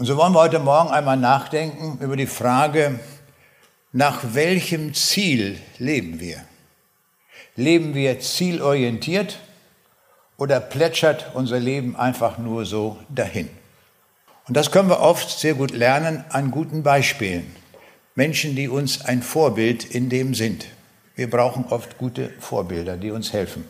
Und so wollen wir heute Morgen einmal nachdenken über die Frage, nach welchem Ziel leben wir? Leben wir zielorientiert oder plätschert unser Leben einfach nur so dahin? Und das können wir oft sehr gut lernen an guten Beispielen. Menschen, die uns ein Vorbild in dem sind. Wir brauchen oft gute Vorbilder, die uns helfen.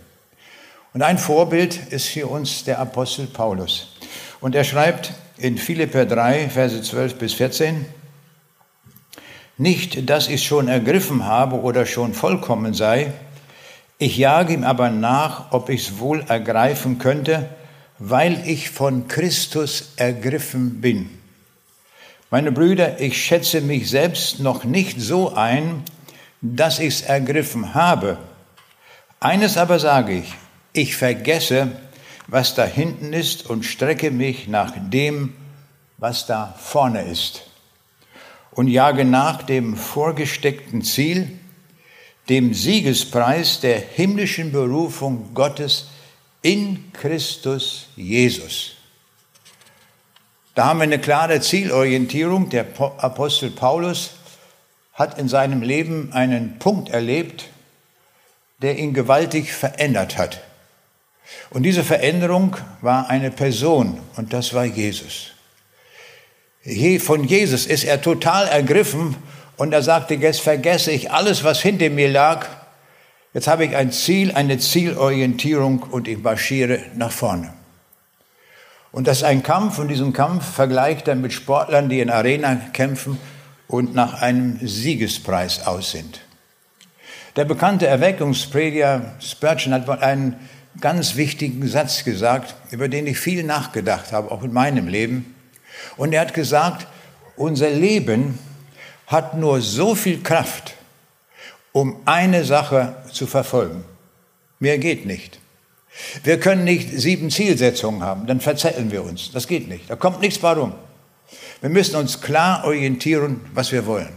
Und ein Vorbild ist für uns der Apostel Paulus. Und er schreibt in Philipper 3, Verse 12 bis 14, nicht, dass ich schon ergriffen habe oder schon vollkommen sei, ich jage ihm aber nach, ob ich es wohl ergreifen könnte, weil ich von Christus ergriffen bin. Meine Brüder, ich schätze mich selbst noch nicht so ein, dass ich es ergriffen habe. Eines aber sage ich, ich vergesse, was da hinten ist und strecke mich nach dem, was da vorne ist und jage nach dem vorgesteckten Ziel, dem Siegespreis der himmlischen Berufung Gottes in Christus Jesus. Da haben wir eine klare Zielorientierung. Der Apostel Paulus hat in seinem Leben einen Punkt erlebt, der ihn gewaltig verändert hat. Und diese Veränderung war eine Person und das war Jesus. Von Jesus ist er total ergriffen und er sagte, jetzt vergesse ich alles, was hinter mir lag. Jetzt habe ich ein Ziel, eine Zielorientierung und ich marschiere nach vorne. Und das ist ein Kampf und diesen Kampf vergleicht er mit Sportlern, die in Arena kämpfen und nach einem Siegespreis aus sind. Der bekannte Erweckungsprediger Spurgeon hat mal einen ganz wichtigen Satz gesagt, über den ich viel nachgedacht habe, auch in meinem Leben. Und er hat gesagt, unser Leben hat nur so viel Kraft, um eine Sache zu verfolgen. Mehr geht nicht. Wir können nicht sieben Zielsetzungen haben, dann verzetteln wir uns. Das geht nicht. Da kommt nichts warum. Wir müssen uns klar orientieren, was wir wollen.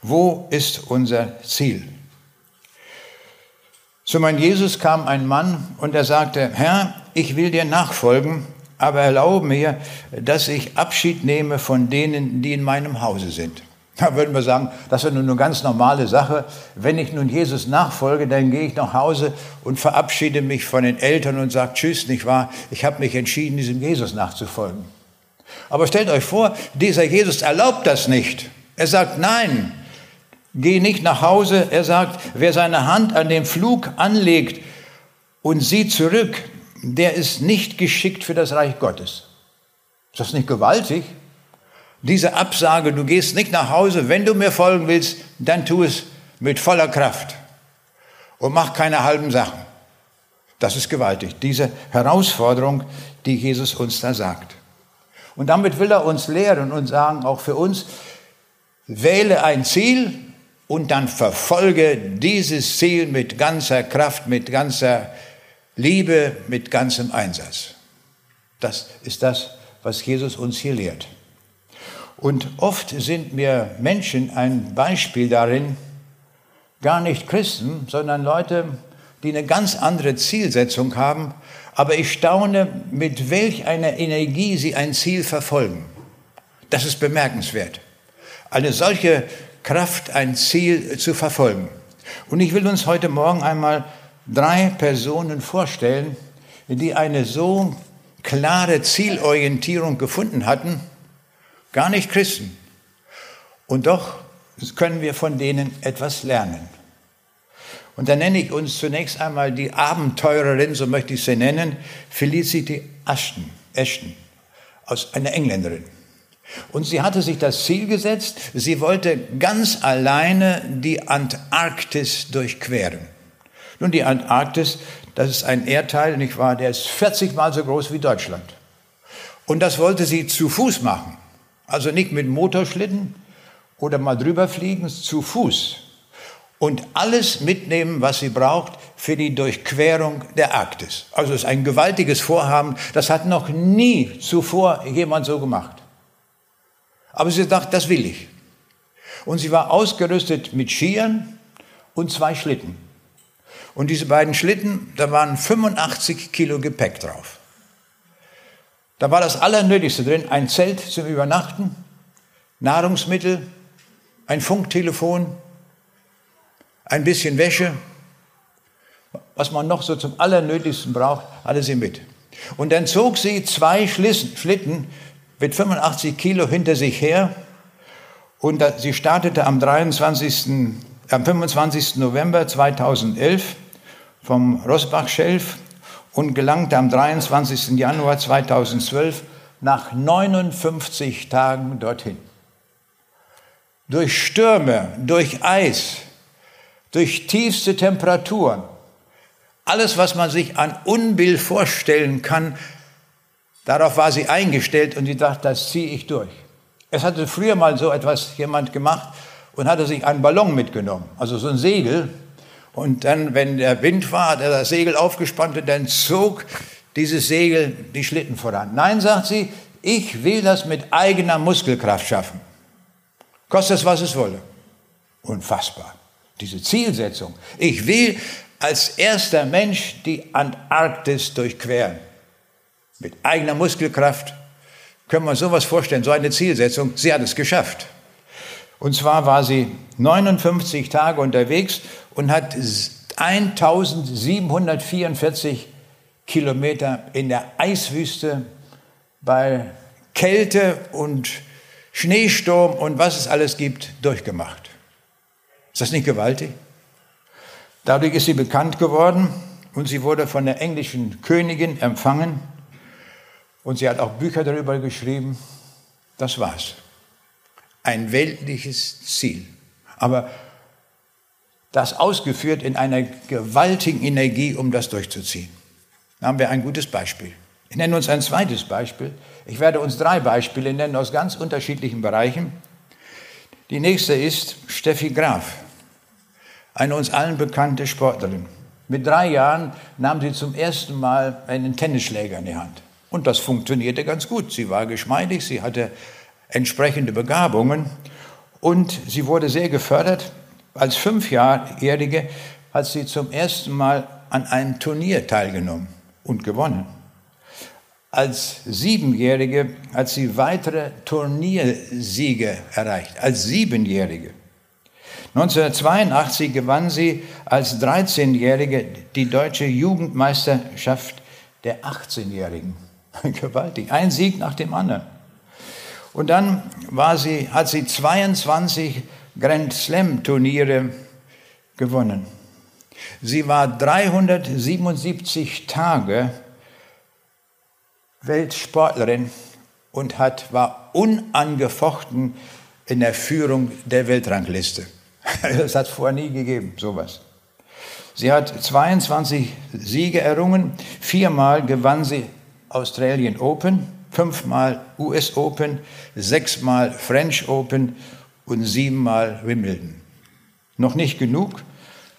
Wo ist unser Ziel? Zu meinem Jesus kam ein Mann und er sagte, Herr, ich will dir nachfolgen, aber erlaube mir, dass ich Abschied nehme von denen, die in meinem Hause sind. Da würden wir sagen, das ist nur eine ganz normale Sache. Wenn ich nun Jesus nachfolge, dann gehe ich nach Hause und verabschiede mich von den Eltern und sage Tschüss, nicht wahr? Ich habe mich entschieden, diesem Jesus nachzufolgen. Aber stellt euch vor, dieser Jesus erlaubt das nicht. Er sagt, nein, geh nicht nach Hause. Er sagt, wer seine Hand an den Flug anlegt und sieht zurück, der ist nicht geschickt für das Reich Gottes. Ist das nicht gewaltig? Diese Absage, du gehst nicht nach Hause, wenn du mir folgen willst, dann tu es mit voller Kraft und mach keine halben Sachen. Das ist gewaltig, diese Herausforderung, die Jesus uns da sagt. Und damit will er uns lehren und sagen, auch für uns, wähle ein Ziel und dann verfolge dieses Ziel mit ganzer Kraft, mit ganzer Liebe mit ganzem Einsatz. Das ist das, was Jesus uns hier lehrt. Und oft sind mir Menschen ein Beispiel darin, gar nicht Christen, sondern Leute, die eine ganz andere Zielsetzung haben, aber ich staune, mit welch einer Energie sie ein Ziel verfolgen. Das ist bemerkenswert. Eine solche Kraft, ein Ziel zu verfolgen. Und ich will uns heute Morgen einmal drei Personen vorstellen, die eine so klare Zielorientierung gefunden hatten, gar nicht Christen. Und doch können wir von denen etwas lernen. Und dann nenne ich uns zunächst einmal die Abenteurerin, so möchte ich sie nennen, Felicity Ashton, Ashton aus einer Engländerin. Und sie hatte sich das Ziel gesetzt, sie wollte ganz alleine die Antarktis durchqueren. Nun, die Antarktis, das ist ein Erdteil, nicht wahr, der ist 40 mal so groß wie Deutschland. Und das wollte sie zu Fuß machen. Also nicht mit Motorschlitten oder mal drüber fliegen, zu Fuß. Und alles mitnehmen, was sie braucht für die Durchquerung der Arktis. Also es ist ein gewaltiges Vorhaben. Das hat noch nie zuvor jemand so gemacht. Aber sie dachte, das will ich. Und sie war ausgerüstet mit Skiern und zwei Schlitten. Und diese beiden Schlitten, da waren 85 Kilo Gepäck drauf. Da war das Allernötigste drin, ein Zelt zum Übernachten, Nahrungsmittel, ein Funktelefon, ein bisschen Wäsche, was man noch so zum Allernötigsten braucht, alles sie mit. Und dann zog sie zwei Schlitten mit 85 Kilo hinter sich her und sie startete am 23. am 25. November 2011 vom Rosbach-Schelf und gelangte am 23. Januar 2012 nach 59 Tagen dorthin. Durch Stürme, durch Eis, durch tiefste Temperaturen, alles, was man sich an Unbill vorstellen kann, darauf war sie eingestellt und sie dachte, das ziehe ich durch. Es hatte früher mal so etwas jemand gemacht und hatte sich einen Ballon mitgenommen, also so ein Segel. Und dann, wenn der Wind war, hat er das Segel aufgespannt und dann zog dieses Segel die Schlitten voran. Nein, sagt sie, ich will das mit eigener Muskelkraft schaffen. Kostet es, was es wolle. Unfassbar. Diese Zielsetzung. Ich will als erster Mensch die Antarktis durchqueren. Mit eigener Muskelkraft können wir uns sowas vorstellen, so eine Zielsetzung. Sie hat es geschafft. Und zwar war sie 59 Tage unterwegs und hat 1744 Kilometer in der Eiswüste bei Kälte und Schneesturm und was es alles gibt, durchgemacht. Ist das nicht gewaltig? Dadurch ist sie bekannt geworden und sie wurde von der englischen Königin empfangen und sie hat auch Bücher darüber geschrieben. Das war's. Ein weltliches Ziel. Aber das ausgeführt in einer gewaltigen Energie, um das durchzuziehen. Da haben wir ein gutes Beispiel. Ich nenne uns ein zweites Beispiel. Ich werde uns drei Beispiele nennen aus ganz unterschiedlichen Bereichen. Die nächste ist Steffi Graf eine uns allen bekannte Sportlerin. Mit drei Jahren nahm sie zum ersten Mal einen Tennisschläger in die Hand. Und das funktionierte ganz gut. Sie war geschmeidig, sie hatte entsprechende Begabungen und sie wurde sehr gefördert. Als Fünfjährige hat sie zum ersten Mal an einem Turnier teilgenommen und gewonnen. Als Siebenjährige hat sie weitere Turniersiege erreicht. Als Siebenjährige. 1982 gewann sie als 13-Jährige die deutsche Jugendmeisterschaft der 18-Jährigen. Gewaltig, ein Sieg nach dem anderen. Und dann war sie, hat sie 22 Grand Slam Turniere gewonnen. Sie war 377 Tage Weltsportlerin und hat, war unangefochten in der Führung der Weltrangliste. Das hat es vorher nie gegeben, sowas. Sie hat 22 Siege errungen, viermal gewann sie Australian Open, fünfmal US Open, sechsmal French Open und siebenmal Wimbledon. Noch nicht genug,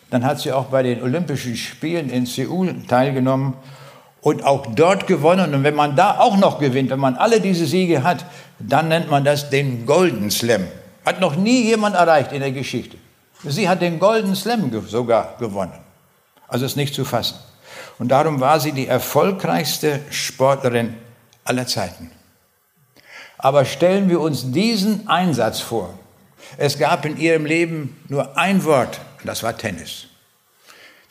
dann hat sie auch bei den Olympischen Spielen in Seoul teilgenommen und auch dort gewonnen. Und wenn man da auch noch gewinnt, wenn man alle diese Siege hat, dann nennt man das den Golden Slam. Hat noch nie jemand erreicht in der Geschichte. Sie hat den Golden Slam sogar gewonnen. Also ist nicht zu fassen. Und darum war sie die erfolgreichste Sportlerin aller Zeiten. Aber stellen wir uns diesen Einsatz vor. Es gab in ihrem Leben nur ein Wort, und das war Tennis.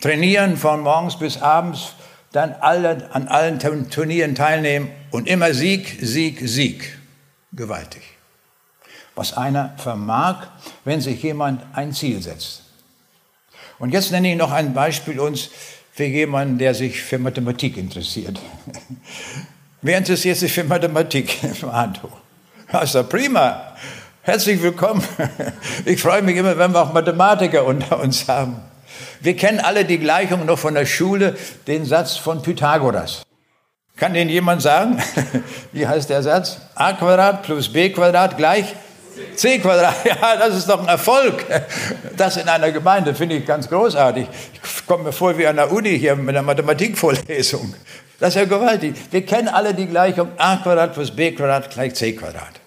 Trainieren von morgens bis abends, dann alle, an allen Turnieren teilnehmen und immer Sieg, Sieg, Sieg. Gewaltig was einer vermag, wenn sich jemand ein Ziel setzt. Und jetzt nenne ich noch ein Beispiel uns für jemanden, der sich für Mathematik interessiert. Wer interessiert sich für Mathematik? Hand hoch. Also prima. Herzlich willkommen. Ich freue mich immer, wenn wir auch Mathematiker unter uns haben. Wir kennen alle die Gleichung noch von der Schule, den Satz von Pythagoras. Kann den jemand sagen? Wie heißt der Satz? a Quadrat plus b Quadrat gleich C Quadrat, ja, das ist doch ein Erfolg. Das in einer Gemeinde finde ich ganz großartig. Ich komme mir vor wie an der Uni hier mit einer Mathematikvorlesung. Das ist ja gewaltig. Wir kennen alle die Gleichung a Quadrat plus b Quadrat gleich c Quadrat.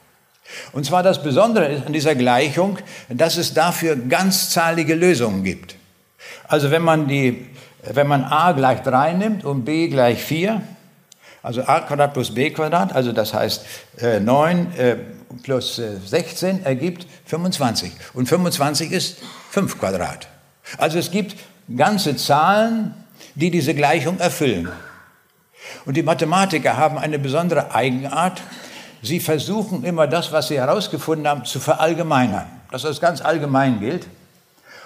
Und zwar das Besondere an dieser Gleichung, dass es dafür ganzzahlige Lösungen gibt. Also wenn man, die, wenn man a gleich 3 nimmt und b gleich 4, Also a Quadrat plus b Quadrat, also das heißt äh, 9 äh, plus äh, 16 ergibt 25. Und 25 ist 5 Quadrat. Also es gibt ganze Zahlen, die diese Gleichung erfüllen. Und die Mathematiker haben eine besondere Eigenart. Sie versuchen immer das, was sie herausgefunden haben, zu verallgemeinern, dass das ganz allgemein gilt.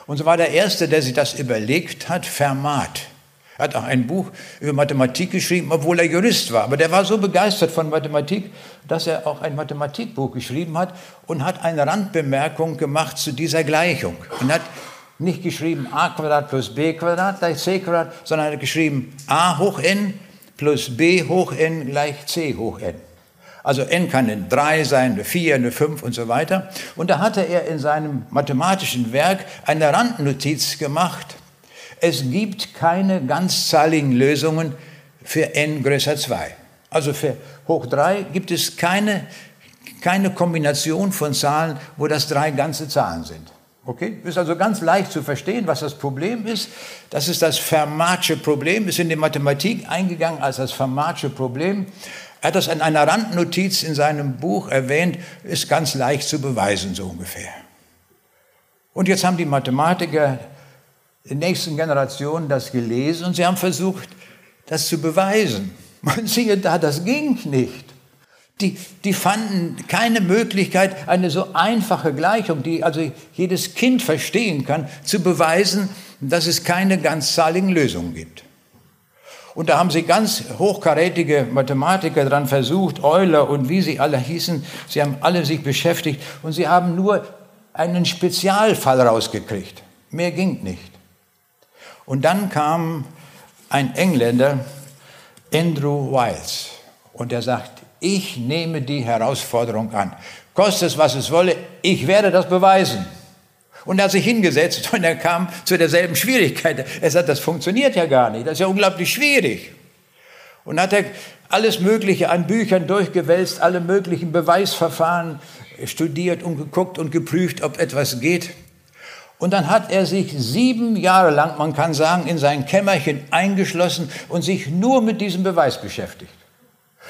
Und so war der Erste, der sich das überlegt hat, Fermat. Er hat auch ein Buch über Mathematik geschrieben, obwohl er Jurist war. Aber der war so begeistert von Mathematik, dass er auch ein Mathematikbuch geschrieben hat und hat eine Randbemerkung gemacht zu dieser Gleichung. Und hat nicht geschrieben a Quadrat plus b Quadrat gleich c Quadrat, sondern er hat geschrieben a hoch n plus b hoch n gleich c hoch n. Also n kann eine 3 sein, eine 4, eine 5 und so weiter. Und da hatte er in seinem mathematischen Werk eine Randnotiz gemacht. Es gibt keine ganzzahligen Lösungen für n größer 2. Also für hoch 3 gibt es keine, keine Kombination von Zahlen, wo das drei ganze Zahlen sind. Okay? Ist also ganz leicht zu verstehen, was das Problem ist. Das ist das Fermatsche Problem, ist in die Mathematik eingegangen als das Fermatsche Problem. Er hat das in einer Randnotiz in seinem Buch erwähnt, ist ganz leicht zu beweisen, so ungefähr. Und jetzt haben die Mathematiker der nächsten Generation das gelesen und sie haben versucht, das zu beweisen. Man siehe da, das ging nicht. Die, die fanden keine Möglichkeit, eine so einfache Gleichung, die also jedes Kind verstehen kann, zu beweisen, dass es keine ganzzahligen Lösungen gibt. Und da haben sie ganz hochkarätige Mathematiker dran versucht, Euler und wie sie alle hießen. Sie haben alle sich beschäftigt und sie haben nur einen Spezialfall rausgekriegt. Mehr ging nicht. Und dann kam ein Engländer, Andrew Wiles, und er sagt, ich nehme die Herausforderung an. Koste es, was es wolle, ich werde das beweisen. Und er hat sich hingesetzt und er kam zu derselben Schwierigkeit. Er sagt, das funktioniert ja gar nicht, das ist ja unglaublich schwierig. Und hat er alles Mögliche an Büchern durchgewälzt, alle möglichen Beweisverfahren studiert und geguckt und geprüft, ob etwas geht. Und dann hat er sich sieben Jahre lang, man kann sagen, in sein Kämmerchen eingeschlossen und sich nur mit diesem Beweis beschäftigt.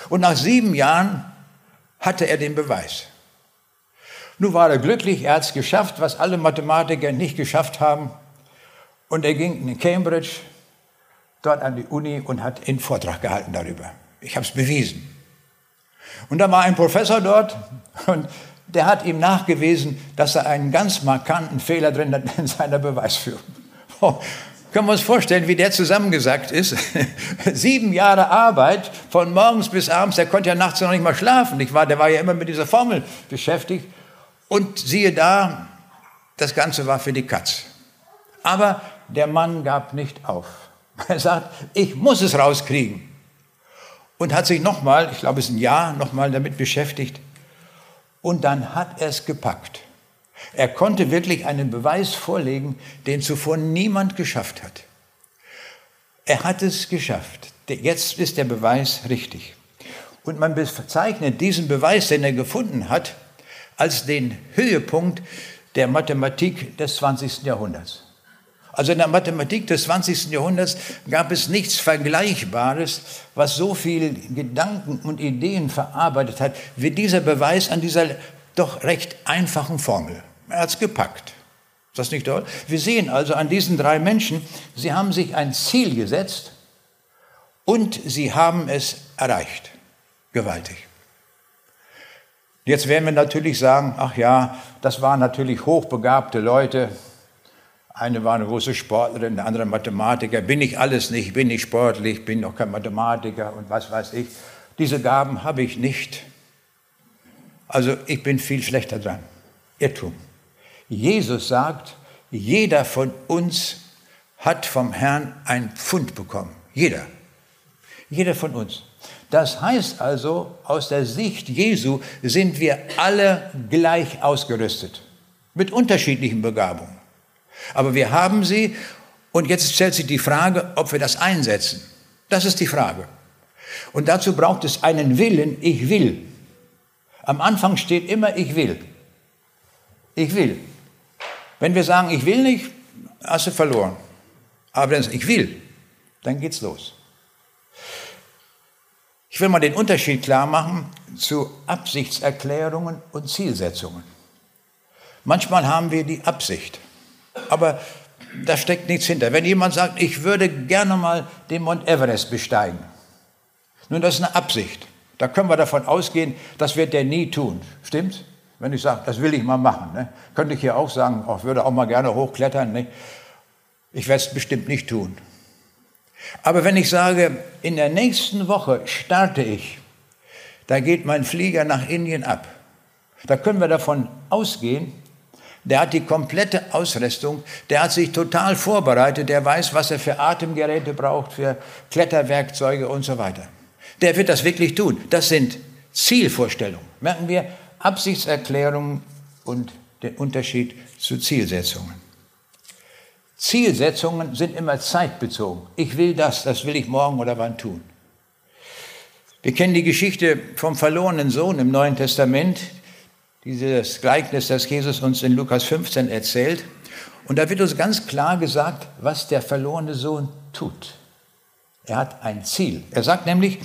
Und nach sieben Jahren hatte er den Beweis. Nun war er glücklich, er hat es geschafft, was alle Mathematiker nicht geschafft haben. Und er ging in Cambridge, dort an die Uni und hat einen Vortrag gehalten darüber. Ich habe es bewiesen. Und da war ein Professor dort und der hat ihm nachgewiesen, dass er einen ganz markanten Fehler drin hat in seiner Beweisführung. Können wir uns vorstellen, wie der zusammengesagt ist? Sieben Jahre Arbeit, von morgens bis abends, der konnte ja nachts noch nicht mal schlafen, nicht wahr? Der war ja immer mit dieser Formel beschäftigt. Und siehe da, das Ganze war für die Katz. Aber der Mann gab nicht auf. Er sagt, ich muss es rauskriegen. Und hat sich nochmal, ich glaube es ist ein Jahr, nochmal damit beschäftigt. Und dann hat er es gepackt. Er konnte wirklich einen Beweis vorlegen, den zuvor niemand geschafft hat. Er hat es geschafft. Jetzt ist der Beweis richtig. Und man bezeichnet diesen Beweis, den er gefunden hat, als den Höhepunkt der Mathematik des 20. Jahrhunderts. Also in der Mathematik des 20. Jahrhunderts gab es nichts Vergleichbares, was so viel Gedanken und Ideen verarbeitet hat, wie dieser Beweis an dieser doch recht einfachen Formel. Er hat es gepackt. Ist das nicht toll? Wir sehen also an diesen drei Menschen, sie haben sich ein Ziel gesetzt und sie haben es erreicht. Gewaltig. Jetzt werden wir natürlich sagen, ach ja, das waren natürlich hochbegabte Leute. Eine war eine große Sportlerin, der andere Mathematiker. Bin ich alles nicht, bin ich sportlich, bin noch kein Mathematiker und was weiß ich. Diese Gaben habe ich nicht. Also ich bin viel schlechter dran. Irrtum. Jesus sagt, jeder von uns hat vom Herrn ein Pfund bekommen. Jeder. Jeder von uns. Das heißt also, aus der Sicht Jesu sind wir alle gleich ausgerüstet. Mit unterschiedlichen Begabungen. Aber wir haben sie und jetzt stellt sich die Frage, ob wir das einsetzen. Das ist die Frage. Und dazu braucht es einen Willen, ich will. Am Anfang steht immer, ich will. Ich will. Wenn wir sagen, ich will nicht, hast du verloren. Aber wenn ich will, dann geht's los. Ich will mal den Unterschied klar machen zu Absichtserklärungen und Zielsetzungen. Manchmal haben wir die Absicht, aber da steckt nichts hinter. Wenn jemand sagt, ich würde gerne mal den Mount Everest besteigen, nun, das ist eine Absicht. Da können wir davon ausgehen, das wird der nie tun. Stimmt's? Wenn ich sage, das will ich mal machen. Ne? Könnte ich hier auch sagen, ich würde auch mal gerne hochklettern. Ne? Ich werde es bestimmt nicht tun. Aber wenn ich sage, in der nächsten Woche starte ich, da geht mein Flieger nach Indien ab. Da können wir davon ausgehen, der hat die komplette Ausrüstung, der hat sich total vorbereitet, der weiß, was er für Atemgeräte braucht, für Kletterwerkzeuge und so weiter. Der wird das wirklich tun. Das sind Zielvorstellungen. Merken wir Absichtserklärungen und den Unterschied zu Zielsetzungen. Zielsetzungen sind immer zeitbezogen. Ich will das, das will ich morgen oder wann tun. Wir kennen die Geschichte vom verlorenen Sohn im Neuen Testament, dieses Gleichnis, das Jesus uns in Lukas 15 erzählt. Und da wird uns ganz klar gesagt, was der verlorene Sohn tut. Er hat ein Ziel. Er sagt nämlich,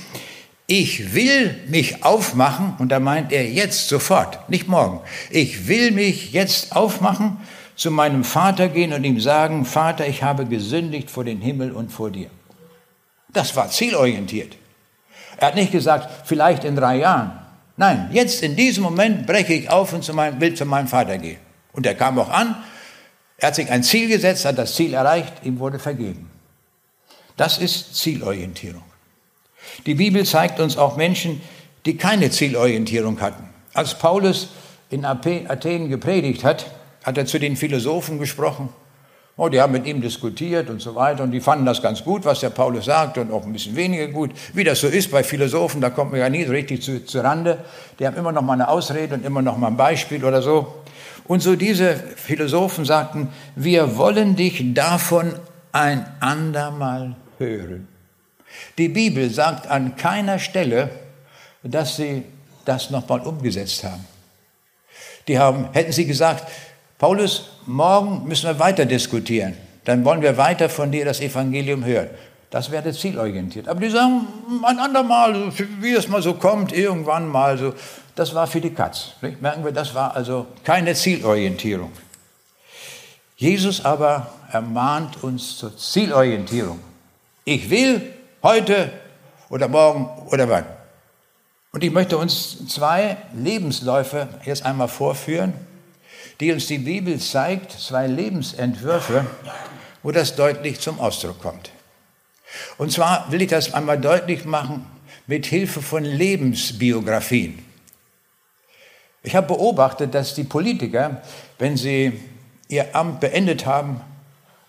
ich will mich aufmachen, und da meint er jetzt sofort, nicht morgen. Ich will mich jetzt aufmachen zu meinem Vater gehen und ihm sagen, Vater, ich habe gesündigt vor den Himmel und vor dir. Das war zielorientiert. Er hat nicht gesagt, vielleicht in drei Jahren. Nein, jetzt in diesem Moment breche ich auf und zu meinem, will zu meinem Vater gehen. Und er kam auch an, er hat sich ein Ziel gesetzt, hat das Ziel erreicht, ihm wurde vergeben. Das ist Zielorientierung. Die Bibel zeigt uns auch Menschen, die keine Zielorientierung hatten. Als Paulus in Athen gepredigt hat, hat er zu den Philosophen gesprochen. Oh, die haben mit ihm diskutiert und so weiter und die fanden das ganz gut, was der Paulus sagt und auch ein bisschen weniger gut. Wie das so ist bei Philosophen, da kommt man ja nie so richtig zu, zu Rande. Die haben immer noch mal eine Ausrede und immer noch mal ein Beispiel oder so. Und so diese Philosophen sagten, wir wollen dich davon ein andermal hören. Die Bibel sagt an keiner Stelle, dass sie das nochmal umgesetzt haben. Die haben, hätten sie gesagt, Paulus, morgen müssen wir weiter diskutieren. Dann wollen wir weiter von dir das Evangelium hören. Das wäre zielorientiert. Aber die sagen, ein andermal, wie es mal so kommt, irgendwann mal so. Das war für die Katz. Merken wir, das war also keine Zielorientierung. Jesus aber ermahnt uns zur Zielorientierung. Ich will heute oder morgen oder wann. Und ich möchte uns zwei Lebensläufe erst einmal vorführen die uns die Bibel zeigt, zwei Lebensentwürfe, wo das deutlich zum Ausdruck kommt. Und zwar will ich das einmal deutlich machen mit Hilfe von Lebensbiografien. Ich habe beobachtet, dass die Politiker, wenn sie ihr Amt beendet haben,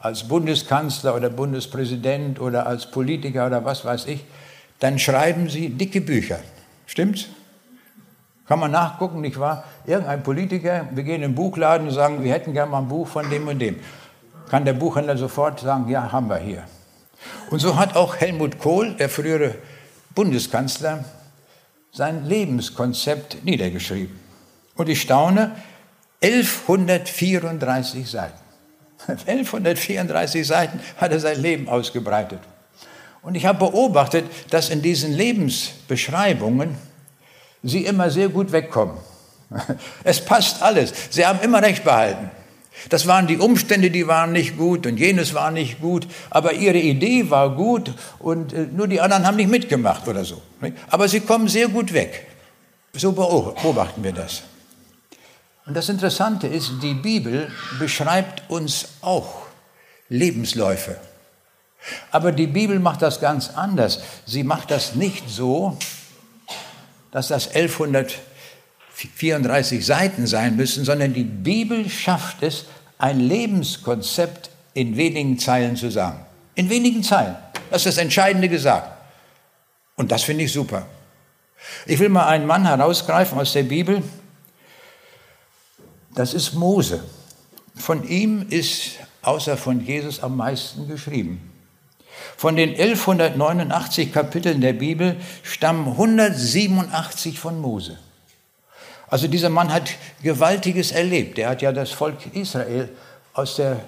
als Bundeskanzler oder Bundespräsident oder als Politiker oder was weiß ich, dann schreiben sie dicke Bücher. Stimmt's? Kann man nachgucken, nicht wahr? Irgendein Politiker, wir gehen in den Buchladen und sagen, wir hätten gerne mal ein Buch von dem und dem. Kann der Buchhändler sofort sagen, ja, haben wir hier. Und so hat auch Helmut Kohl, der frühere Bundeskanzler, sein Lebenskonzept niedergeschrieben. Und ich staune, 1134 Seiten. 1134 Seiten hat er sein Leben ausgebreitet. Und ich habe beobachtet, dass in diesen Lebensbeschreibungen sie immer sehr gut wegkommen. Es passt alles. Sie haben immer recht behalten. Das waren die Umstände, die waren nicht gut und jenes war nicht gut, aber ihre Idee war gut und äh, nur die anderen haben nicht mitgemacht oder so. Aber sie kommen sehr gut weg. So beobachten wir das. Und das Interessante ist, die Bibel beschreibt uns auch Lebensläufe. Aber die Bibel macht das ganz anders. Sie macht das nicht so, dass das 1134 Seiten sein müssen, sondern die Bibel schafft es, ein Lebenskonzept in wenigen Zeilen zu sagen. In wenigen Zeilen. Das ist das Entscheidende gesagt. Und das finde ich super. Ich will mal einen Mann herausgreifen aus der Bibel. Das ist Mose. Von ihm ist außer von Jesus am meisten geschrieben. Von den 1189 Kapiteln der Bibel stammen 187 von Mose. Also dieser Mann hat Gewaltiges erlebt. Er hat ja das Volk Israel aus der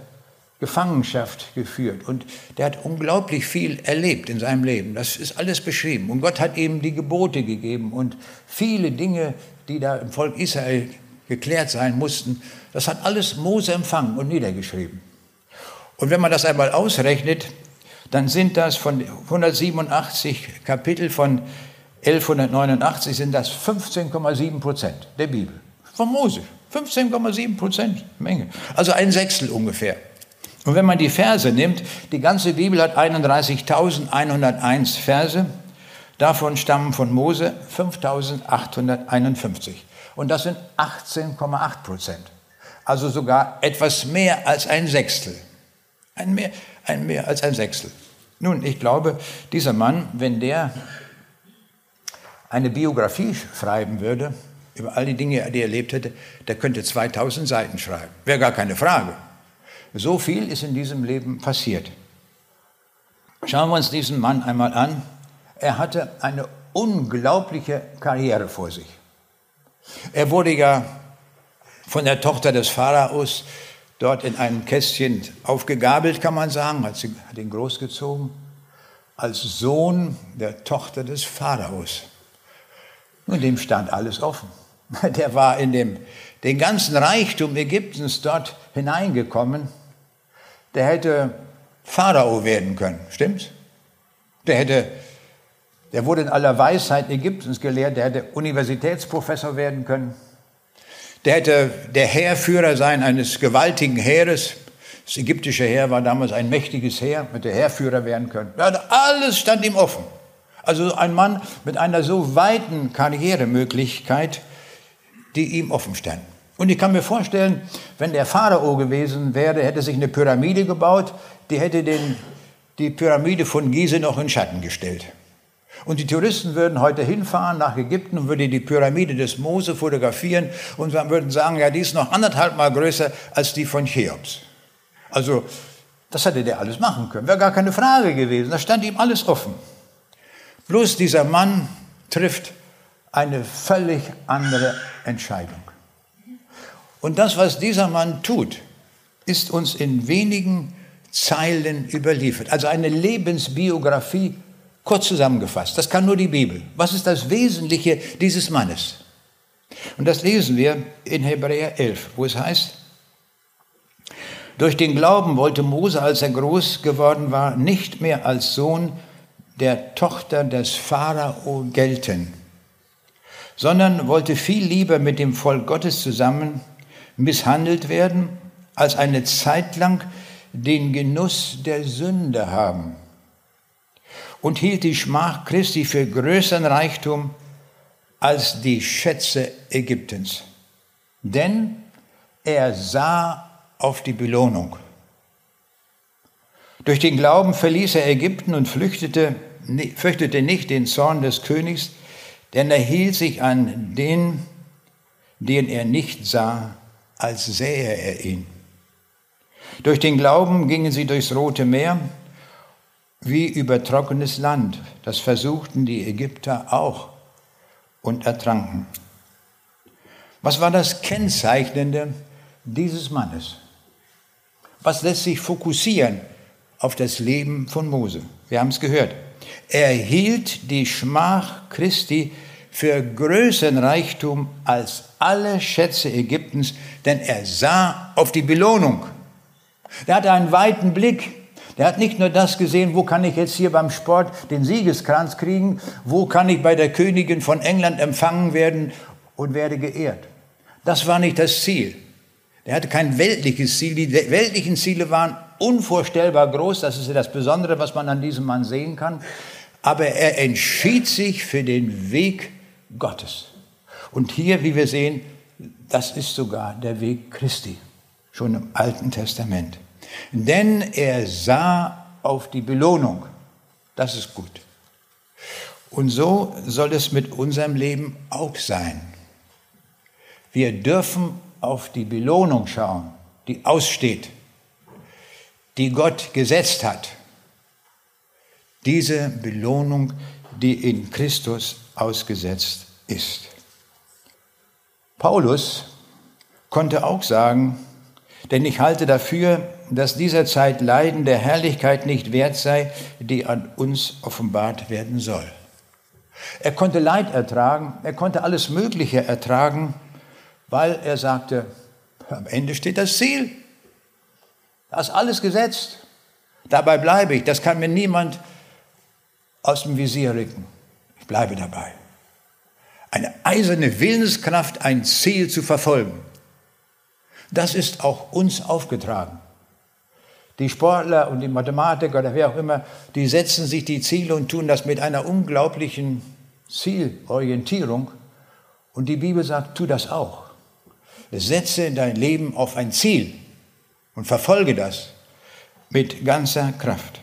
Gefangenschaft geführt und der hat unglaublich viel erlebt in seinem Leben. Das ist alles beschrieben. Und Gott hat ihm die Gebote gegeben und viele Dinge, die da im Volk Israel geklärt sein mussten, das hat alles Mose empfangen und niedergeschrieben. Und wenn man das einmal ausrechnet, dann sind das von 187 Kapitel von 1189 sind das 15,7 Prozent der Bibel. Von Mose. 15,7 Prozent, Menge. Also ein Sechstel ungefähr. Und wenn man die Verse nimmt, die ganze Bibel hat 31.101 Verse. Davon stammen von Mose 5.851. Und das sind 18,8 Prozent. Also sogar etwas mehr als ein Sechstel. Ein mehr, ein mehr als ein Sechstel. Nun, ich glaube, dieser Mann, wenn der eine Biografie schreiben würde, über all die Dinge, die er erlebt hätte, der könnte 2000 Seiten schreiben. Wäre gar keine Frage. So viel ist in diesem Leben passiert. Schauen wir uns diesen Mann einmal an. Er hatte eine unglaubliche Karriere vor sich. Er wurde ja von der Tochter des Pharaos dort in einem Kästchen aufgegabelt, kann man sagen, hat, sie, hat ihn großgezogen, als Sohn der Tochter des Pharaos. Und dem stand alles offen. Der war in dem, den ganzen Reichtum Ägyptens dort hineingekommen. Der hätte Pharao werden können, stimmt's? Der hätte, der wurde in aller Weisheit Ägyptens gelehrt, der hätte Universitätsprofessor werden können. Der hätte der Heerführer sein eines gewaltigen Heeres. Das ägyptische Heer war damals ein mächtiges Heer, mit der Heerführer werden können. Alles stand ihm offen. Also ein Mann mit einer so weiten Karrieremöglichkeit, die ihm offen stand. Und ich kann mir vorstellen, wenn der Pharao gewesen wäre, hätte sich eine Pyramide gebaut, die hätte den, die Pyramide von Gizeh noch in Schatten gestellt. Und die Touristen würden heute hinfahren nach Ägypten und würden die Pyramide des Mose fotografieren und würden sagen, ja, die ist noch anderthalb Mal größer als die von Cheops. Also, das hätte der alles machen können. Wäre gar keine Frage gewesen. Da stand ihm alles offen. Bloß dieser Mann trifft eine völlig andere Entscheidung. Und das, was dieser Mann tut, ist uns in wenigen Zeilen überliefert. Also eine Lebensbiografie kurz zusammengefasst. Das kann nur die Bibel. Was ist das Wesentliche dieses Mannes? Und das lesen wir in Hebräer 11, wo es heißt, durch den Glauben wollte Mose, als er groß geworden war, nicht mehr als Sohn der Tochter des Pharao gelten, sondern wollte viel lieber mit dem Volk Gottes zusammen misshandelt werden, als eine Zeit lang den Genuss der Sünde haben und hielt die Schmach Christi für größeren Reichtum als die Schätze Ägyptens. Denn er sah auf die Belohnung. Durch den Glauben verließ er Ägypten und flüchtete fürchtete nicht den Zorn des Königs, denn er hielt sich an den, den er nicht sah, als sähe er ihn. Durch den Glauben gingen sie durchs Rote Meer wie über trockenes Land. Das versuchten die Ägypter auch und ertranken. Was war das Kennzeichnende dieses Mannes? Was lässt sich fokussieren auf das Leben von Mose? Wir haben es gehört. Er hielt die Schmach Christi für größeren Reichtum als alle Schätze Ägyptens, denn er sah auf die Belohnung. Er hatte einen weiten Blick. Der hat nicht nur das gesehen, wo kann ich jetzt hier beim Sport den Siegeskranz kriegen, wo kann ich bei der Königin von England empfangen werden und werde geehrt. Das war nicht das Ziel. Er hatte kein weltliches Ziel. Die weltlichen Ziele waren unvorstellbar groß. Das ist ja das Besondere, was man an diesem Mann sehen kann. Aber er entschied sich für den Weg Gottes. Und hier, wie wir sehen, das ist sogar der Weg Christi, schon im Alten Testament. Denn er sah auf die Belohnung. Das ist gut. Und so soll es mit unserem Leben auch sein. Wir dürfen auf die Belohnung schauen, die aussteht die Gott gesetzt hat. Diese Belohnung, die in Christus ausgesetzt ist. Paulus konnte auch sagen, Denn ich halte dafür, dass dieser Zeit Leiden der Herrlichkeit nicht wert sei, die an uns offenbart werden soll. Er konnte Leid ertragen, er konnte alles Mögliche ertragen, weil er sagte, am Ende steht das Ziel. Da ist alles gesetzt. Dabei bleibe ich. Das kann mir niemand aus dem Visier rücken. Ich bleibe dabei. Eine eiserne Willenskraft, ein Ziel zu verfolgen. Das ist auch uns aufgetragen. Die Sportler und die Mathematiker oder wer auch immer, die setzen sich die Ziele und tun das mit einer unglaublichen Zielorientierung. Und die Bibel sagt, tu das auch. Setze dein Leben auf ein Ziel und verfolge das mit ganzer Kraft.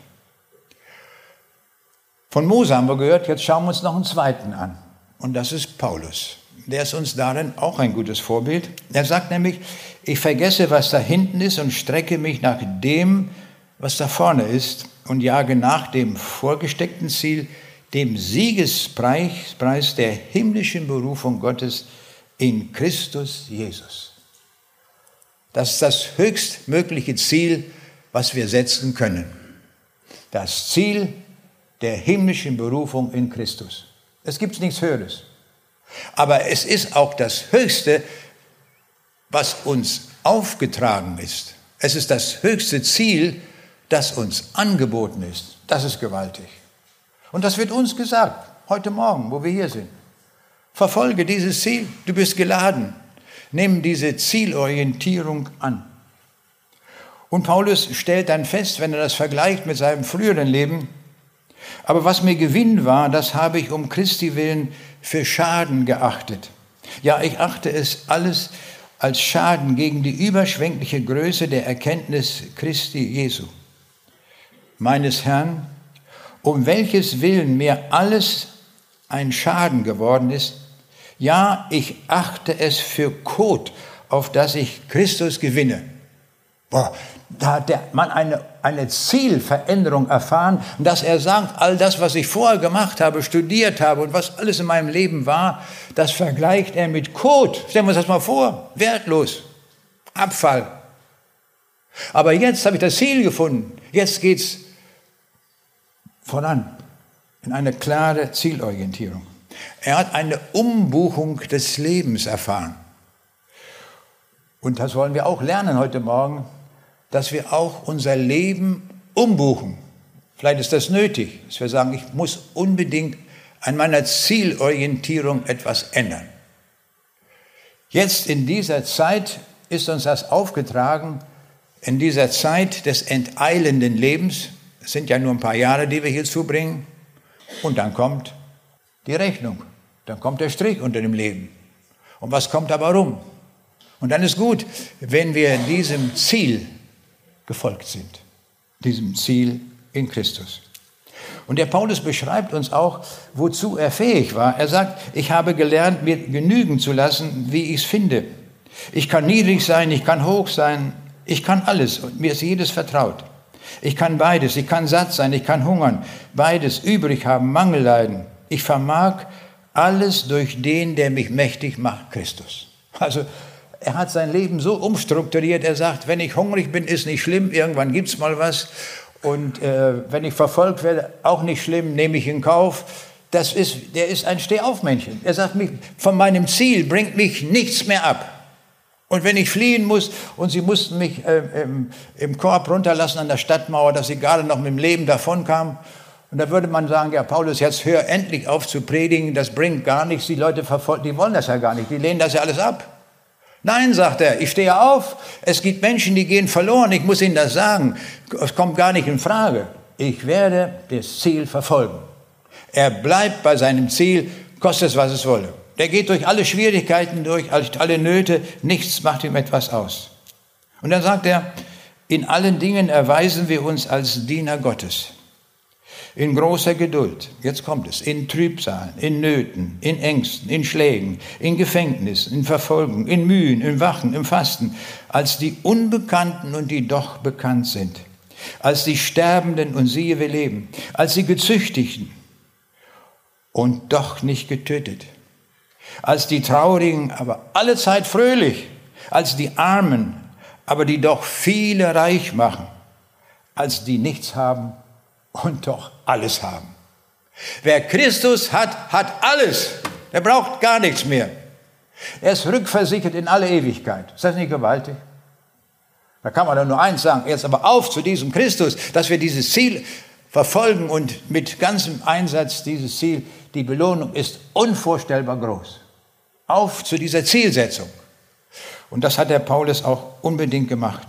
Von Mose haben wir gehört, jetzt schauen wir uns noch einen zweiten an. Und das ist Paulus. Der ist uns darin auch ein gutes Vorbild. Er sagt nämlich, ich vergesse, was da hinten ist und strecke mich nach dem, was da vorne ist und jage nach dem vorgesteckten Ziel, dem Siegespreis der himmlischen Berufung Gottes in Christus Jesus. Das ist das höchstmögliche Ziel, was wir setzen können. Das Ziel der himmlischen Berufung in Christus. Es gibt nichts Höheres. Aber es ist auch das Höchste, was uns aufgetragen ist. Es ist das höchste Ziel, das uns angeboten ist. Das ist gewaltig. Und das wird uns gesagt, heute Morgen, wo wir hier sind. Verfolge dieses Ziel, du bist geladen. Nimm diese Zielorientierung an. Und Paulus stellt dann fest, wenn er das vergleicht mit seinem früheren Leben, aber was mir Gewinn war, das habe ich um Christi willen für Schaden geachtet. Ja, ich achte es alles als Schaden gegen die überschwängliche Größe der Erkenntnis Christi Jesu, meines Herrn, um welches Willen mir alles ein Schaden geworden ist. Ja, ich achte es für Kot, auf das ich Christus gewinne. Boah, da hat der Mann eine, eine Zielveränderung erfahren, dass er sagt, all das, was ich vorher gemacht habe, studiert habe und was alles in meinem Leben war, das vergleicht er mit Kot. Stellen wir uns das mal vor, wertlos, Abfall. Aber jetzt habe ich das Ziel gefunden. Jetzt geht's voran in eine klare Zielorientierung. Er hat eine Umbuchung des Lebens erfahren. Und das wollen wir auch lernen heute Morgen dass wir auch unser Leben umbuchen. Vielleicht ist das nötig, dass wir sagen, ich muss unbedingt an meiner Zielorientierung etwas ändern. Jetzt in dieser Zeit ist uns das aufgetragen, in dieser Zeit des enteilenden Lebens, es sind ja nur ein paar Jahre, die wir hier zubringen, und dann kommt die Rechnung, dann kommt der Strich unter dem Leben. Und was kommt aber rum? Und dann ist gut, wenn wir diesem Ziel gefolgt sind, diesem Ziel in Christus. Und der Paulus beschreibt uns auch, wozu er fähig war. Er sagt, ich habe gelernt, mir genügen zu lassen, wie ich es finde. Ich kann niedrig sein, ich kann hoch sein, ich kann alles und mir ist jedes vertraut. Ich kann beides, ich kann satt sein, ich kann hungern, beides übrig haben, Mangel leiden. Ich vermag alles durch den, der mich mächtig macht, Christus. Also er hat sein Leben so umstrukturiert, er sagt, wenn ich hungrig bin, ist nicht schlimm, irgendwann gibt es mal was. Und äh, wenn ich verfolgt werde, auch nicht schlimm, nehme ich in Kauf. Das ist, der ist ein Stehaufmännchen. Er sagt, mich, von meinem Ziel bringt mich nichts mehr ab. Und wenn ich fliehen muss, und sie mussten mich äh, im, im, Korb runterlassen an der Stadtmauer, dass sie gerade noch mit dem Leben davonkamen, und da würde man sagen, ja, Paulus, jetzt hör endlich auf zu predigen, das bringt gar nichts, die Leute verfolgen, die wollen das ja gar nicht, die lehnen das ja alles ab. Nein, sagt er, ich stehe auf. Es gibt Menschen, die gehen verloren. Ich muss Ihnen das sagen. Es kommt gar nicht in Frage. Ich werde das Ziel verfolgen. Er bleibt bei seinem Ziel, kostet es, was es wolle. Der geht durch alle Schwierigkeiten durch, alle Nöte. Nichts macht ihm etwas aus. Und dann sagt er, in allen Dingen erweisen wir uns als Diener Gottes in großer Geduld, jetzt kommt es, in Trübsalen, in Nöten, in Ängsten, in Schlägen, in Gefängnissen, in Verfolgung, in Mühen, in Wachen, im Fasten, als die Unbekannten und die doch bekannt sind, als die Sterbenden und siehe wir leben, als die Gezüchtigten und doch nicht getötet, als die Traurigen, aber allezeit fröhlich, als die Armen, aber die doch viele reich machen, als die nichts haben und doch alles haben. Wer Christus hat, hat alles. Er braucht gar nichts mehr. Er ist rückversichert in alle Ewigkeit. Ist das nicht gewaltig? Da kann man doch nur eins sagen, jetzt aber auf zu diesem Christus, dass wir dieses Ziel verfolgen und mit ganzem Einsatz dieses Ziel, die Belohnung ist unvorstellbar groß. Auf zu dieser Zielsetzung. Und das hat der Paulus auch unbedingt gemacht.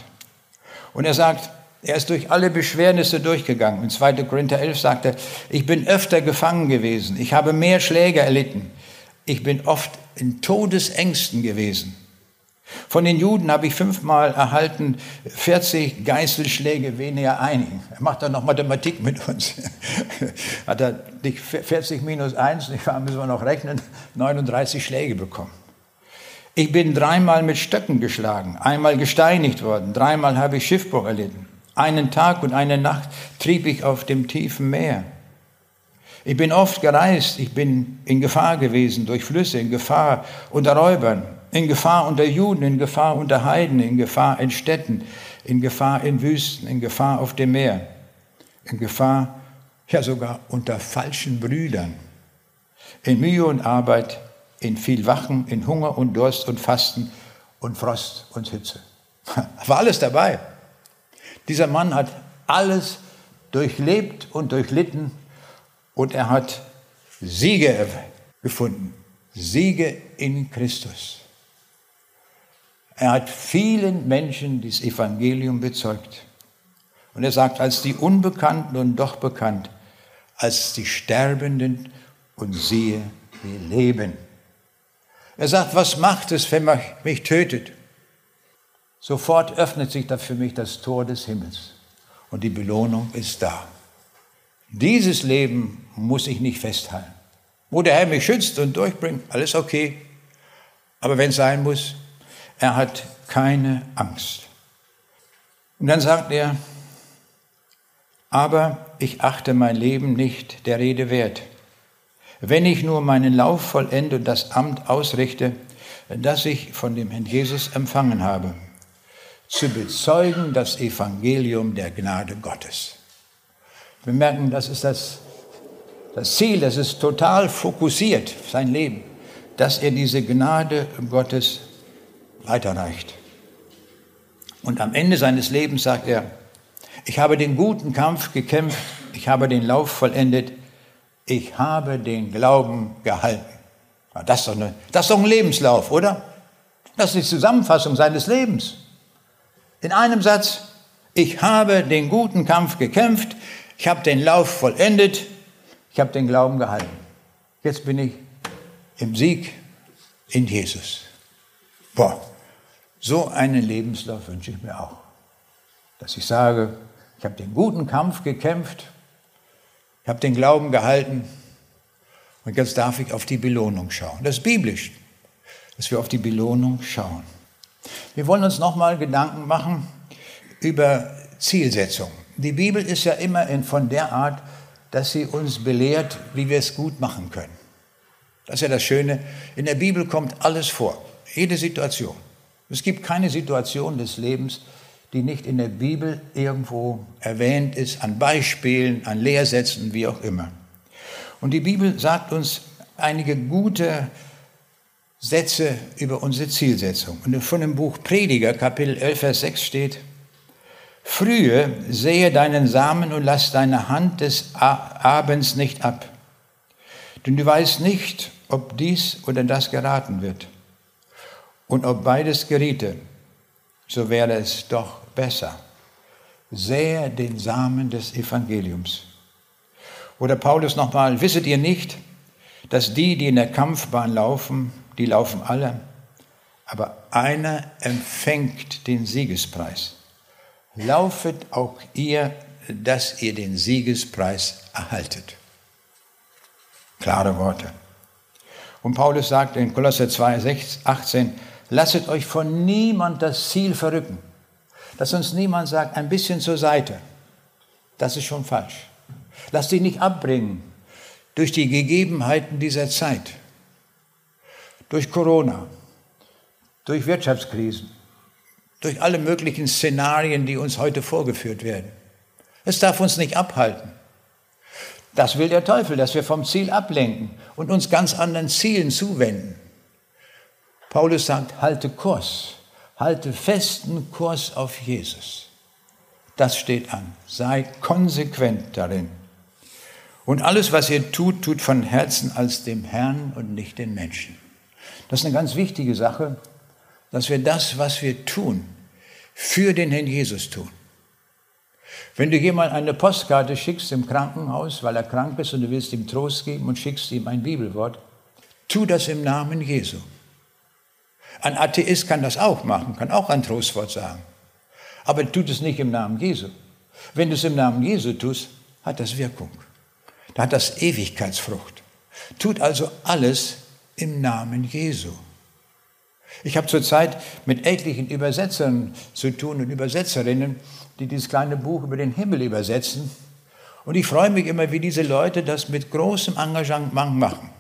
Und er sagt, er ist durch alle Beschwernisse durchgegangen. In 2. Korinther 11 sagt er, ich bin öfter gefangen gewesen, ich habe mehr Schläge erlitten, ich bin oft in Todesängsten gewesen. Von den Juden habe ich fünfmal erhalten 40 Geißelschläge weniger einigen. Er macht dann noch Mathematik mit uns. Hat er nicht 40 minus 1, nicht wahr, müssen wir noch rechnen, 39 Schläge bekommen. Ich bin dreimal mit Stöcken geschlagen, einmal gesteinigt worden, dreimal habe ich Schiffbruch erlitten. Einen Tag und eine Nacht trieb ich auf dem tiefen Meer. Ich bin oft gereist, ich bin in Gefahr gewesen durch Flüsse, in Gefahr unter Räubern, in Gefahr unter Juden, in Gefahr unter Heiden, in Gefahr in Städten, in Gefahr in Wüsten, in Gefahr auf dem Meer, in Gefahr ja sogar unter falschen Brüdern, in Mühe und Arbeit, in viel Wachen, in Hunger und Durst und Fasten und Frost und Hitze. War alles dabei. Dieser Mann hat alles durchlebt und durchlitten und er hat Siege gefunden. Siege in Christus. Er hat vielen Menschen das Evangelium bezeugt. Und er sagt, als die Unbekannten und doch bekannt, als die Sterbenden und siehe, wir leben. Er sagt, was macht es, wenn man mich tötet? Sofort öffnet sich da für mich das Tor des Himmels und die Belohnung ist da. Dieses Leben muss ich nicht festhalten. Wo der Herr mich schützt und durchbringt, alles okay. Aber wenn es sein muss, er hat keine Angst. Und dann sagt er, aber ich achte mein Leben nicht der Rede wert. Wenn ich nur meinen Lauf vollende und das Amt ausrichte, das ich von dem Herrn Jesus empfangen habe, zu bezeugen das Evangelium der Gnade Gottes. Wir merken, das ist das, das Ziel, das ist total fokussiert, sein Leben, dass er diese Gnade Gottes weiterreicht. Und am Ende seines Lebens sagt er, ich habe den guten Kampf gekämpft, ich habe den Lauf vollendet, ich habe den Glauben gehalten. Das ist doch, eine, das ist doch ein Lebenslauf, oder? Das ist die Zusammenfassung seines Lebens. In einem Satz, ich habe den guten Kampf gekämpft, ich habe den Lauf vollendet, ich habe den Glauben gehalten. Jetzt bin ich im Sieg in Jesus. Boah, so einen Lebenslauf wünsche ich mir auch. Dass ich sage, ich habe den guten Kampf gekämpft, ich habe den Glauben gehalten und jetzt darf ich auf die Belohnung schauen. Das ist biblisch, dass wir auf die Belohnung schauen. Wir wollen uns nochmal Gedanken machen über Zielsetzung. Die Bibel ist ja immer von der Art, dass sie uns belehrt, wie wir es gut machen können. Das ist ja das Schöne. In der Bibel kommt alles vor, jede Situation. Es gibt keine Situation des Lebens, die nicht in der Bibel irgendwo erwähnt ist, an Beispielen, an Lehrsätzen, wie auch immer. Und die Bibel sagt uns einige gute Sätze über unsere Zielsetzung. Und von dem Buch Prediger, Kapitel 11, Vers 6 steht, Frühe sehe deinen Samen und lass deine Hand des Abends nicht ab. Denn du weißt nicht, ob dies oder das geraten wird. Und ob beides geriete, so wäre es doch besser. Sähe den Samen des Evangeliums. Oder Paulus nochmal, wisset ihr nicht, dass die, die in der Kampfbahn laufen, die laufen alle, aber einer empfängt den Siegespreis laufet auch ihr, dass ihr den Siegespreis erhaltet. Klare Worte. Und Paulus sagt in Kolosser 2, 18, lasset euch von niemand das Ziel verrücken. Dass uns niemand sagt, ein bisschen zur Seite. Das ist schon falsch. Lasst dich nicht abbringen durch die Gegebenheiten dieser Zeit. Durch Corona, durch Wirtschaftskrisen, durch alle möglichen Szenarien, die uns heute vorgeführt werden. Es darf uns nicht abhalten. Das will der Teufel, dass wir vom Ziel ablenken und uns ganz anderen Zielen zuwenden. Paulus sagt, halte Kurs, halte festen Kurs auf Jesus. Das steht an. Sei konsequent darin. Und alles, was ihr tut, tut von Herzen als dem Herrn und nicht den Menschen. Das ist eine ganz wichtige Sache, dass wir das, was wir tun, für den Herrn Jesus tun. Wenn du jemand eine Postkarte schickst im Krankenhaus, weil er krank ist und du willst ihm Trost geben und schickst ihm ein Bibelwort, tu das im Namen Jesu. Ein Atheist kann das auch machen, kann auch ein Trostwort sagen. Aber tut es nicht im Namen Jesu. Wenn du es im Namen Jesu tust, hat das Wirkung. Da hat das Ewigkeitsfrucht. Tut also alles im Namen Jesu. Ich habe zurzeit mit etlichen Übersetzern zu tun und Übersetzerinnen, die dieses kleine Buch über den Himmel übersetzen. Und ich freue mich immer, wie diese Leute das mit großem Engagement machen.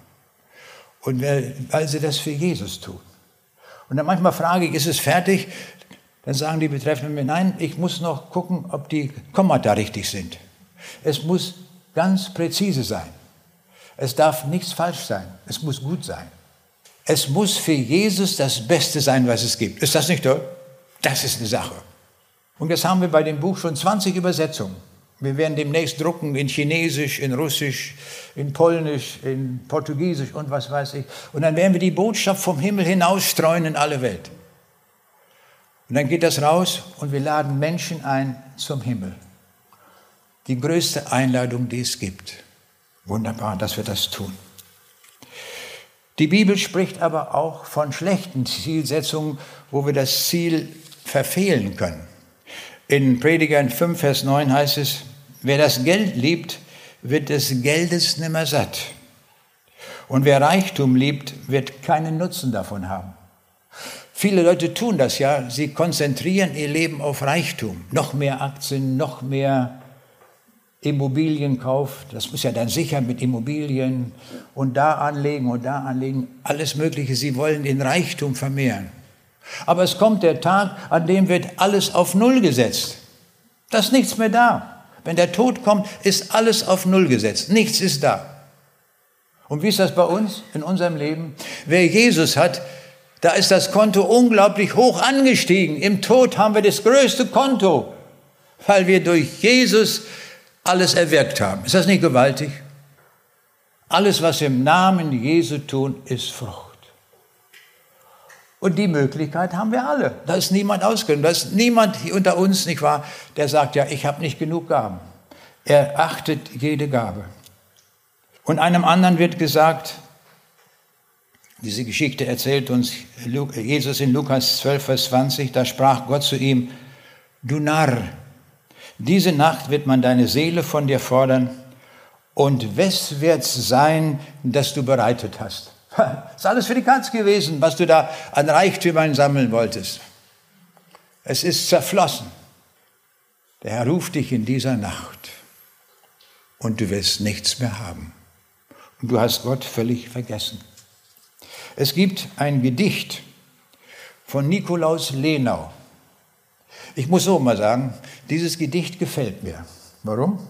Und weil sie das für Jesus tun. Und dann manchmal frage ich, ist es fertig? Dann sagen die Betreffenden mir, nein, ich muss noch gucken, ob die Kommata richtig sind. Es muss ganz präzise sein. Es darf nichts falsch sein. Es muss gut sein. Es muss für Jesus das Beste sein, was es gibt. Ist das nicht toll? Das ist eine Sache. Und jetzt haben wir bei dem Buch schon 20 Übersetzungen. Wir werden demnächst drucken in Chinesisch, in Russisch, in Polnisch, in Portugiesisch und was weiß ich. Und dann werden wir die Botschaft vom Himmel hinausstreuen in alle Welt. Und dann geht das raus und wir laden Menschen ein zum Himmel. Die größte Einladung, die es gibt. Wunderbar, dass wir das tun. Die Bibel spricht aber auch von schlechten Zielsetzungen, wo wir das Ziel verfehlen können. In Prediger 5, Vers 9 heißt es, wer das Geld liebt, wird des Geldes nimmer satt. Und wer Reichtum liebt, wird keinen Nutzen davon haben. Viele Leute tun das ja, sie konzentrieren ihr Leben auf Reichtum. Noch mehr Aktien, noch mehr Immobilienkauf, das muss ja dann sicher mit Immobilien und da anlegen und da anlegen, alles Mögliche. Sie wollen den Reichtum vermehren. Aber es kommt der Tag, an dem wird alles auf Null gesetzt. Da ist nichts mehr da. Wenn der Tod kommt, ist alles auf Null gesetzt. Nichts ist da. Und wie ist das bei uns in unserem Leben? Wer Jesus hat, da ist das Konto unglaublich hoch angestiegen. Im Tod haben wir das größte Konto, weil wir durch Jesus alles erwirkt haben. Ist das nicht gewaltig? Alles, was wir im Namen Jesu tun, ist Frucht. Und die Möglichkeit haben wir alle. Da ist niemand ausgenommen. Da ist niemand unter uns, nicht wahr, der sagt, ja, ich habe nicht genug Gaben. Er achtet jede Gabe. Und einem anderen wird gesagt, diese Geschichte erzählt uns Jesus in Lukas 12, Vers 20, da sprach Gott zu ihm, du Narr, diese Nacht wird man deine Seele von dir fordern und wes wird's sein, das du bereitet hast? Das ist alles für die Katz gewesen, was du da an Reichtümern sammeln wolltest. Es ist zerflossen. Der Herr ruft dich in dieser Nacht und du wirst nichts mehr haben. Und du hast Gott völlig vergessen. Es gibt ein Gedicht von Nikolaus Lenau. Ich muss so mal sagen, dieses Gedicht gefällt mir. Warum?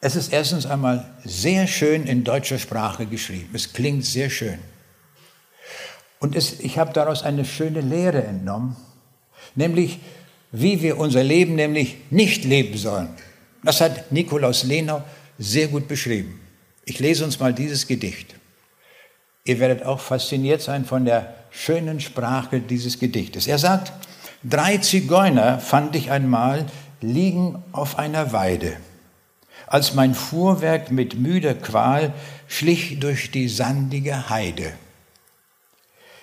Es ist erstens einmal sehr schön in deutscher Sprache geschrieben. Es klingt sehr schön. Und es, ich habe daraus eine schöne Lehre entnommen, nämlich wie wir unser Leben nämlich nicht leben sollen. Das hat Nikolaus Lenau sehr gut beschrieben. Ich lese uns mal dieses Gedicht. Ihr werdet auch fasziniert sein von der schönen Sprache dieses Gedichtes. Er sagt, drei Zigeuner fand ich einmal liegen auf einer Weide als mein Fuhrwerk mit müder Qual schlich durch die sandige Heide.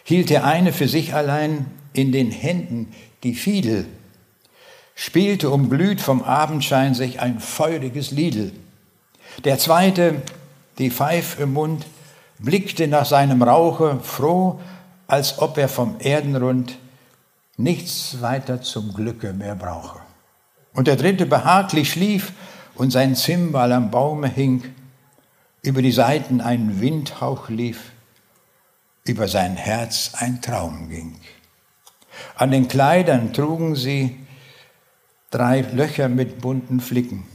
Hielt der eine für sich allein in den Händen die Fiedel, spielte umglüht vom Abendschein sich ein feuriges Liedel. Der zweite, die Pfeif im Mund, blickte nach seinem Rauche froh, als ob er vom Erdenrund nichts weiter zum Glücke mehr brauche. Und der dritte behaglich schlief und sein Zimbal am Baume hing, über die Seiten ein Windhauch lief, über sein Herz ein Traum ging. An den Kleidern trugen sie drei Löcher mit bunten Flicken.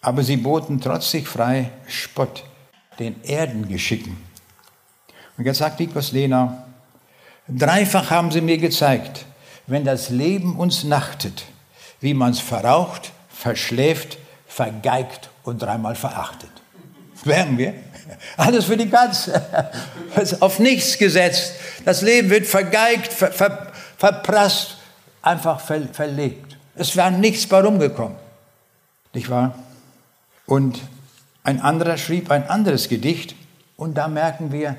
Aber sie boten trotzig frei Spott den Erdengeschicken. Und jetzt sagt Nikos Lena, dreifach haben sie mir gezeigt, wenn das Leben uns nachtet, wie man es verraucht, verschläft, vergeigt und dreimal verachtet. Merken wir? Alles für die Katze. Auf nichts gesetzt. Das Leben wird vergeigt, ver, ver, verprasst, einfach ver, verlegt. Es war nichts bei rumgekommen. Nicht wahr? Und ein anderer schrieb ein anderes Gedicht und da merken wir,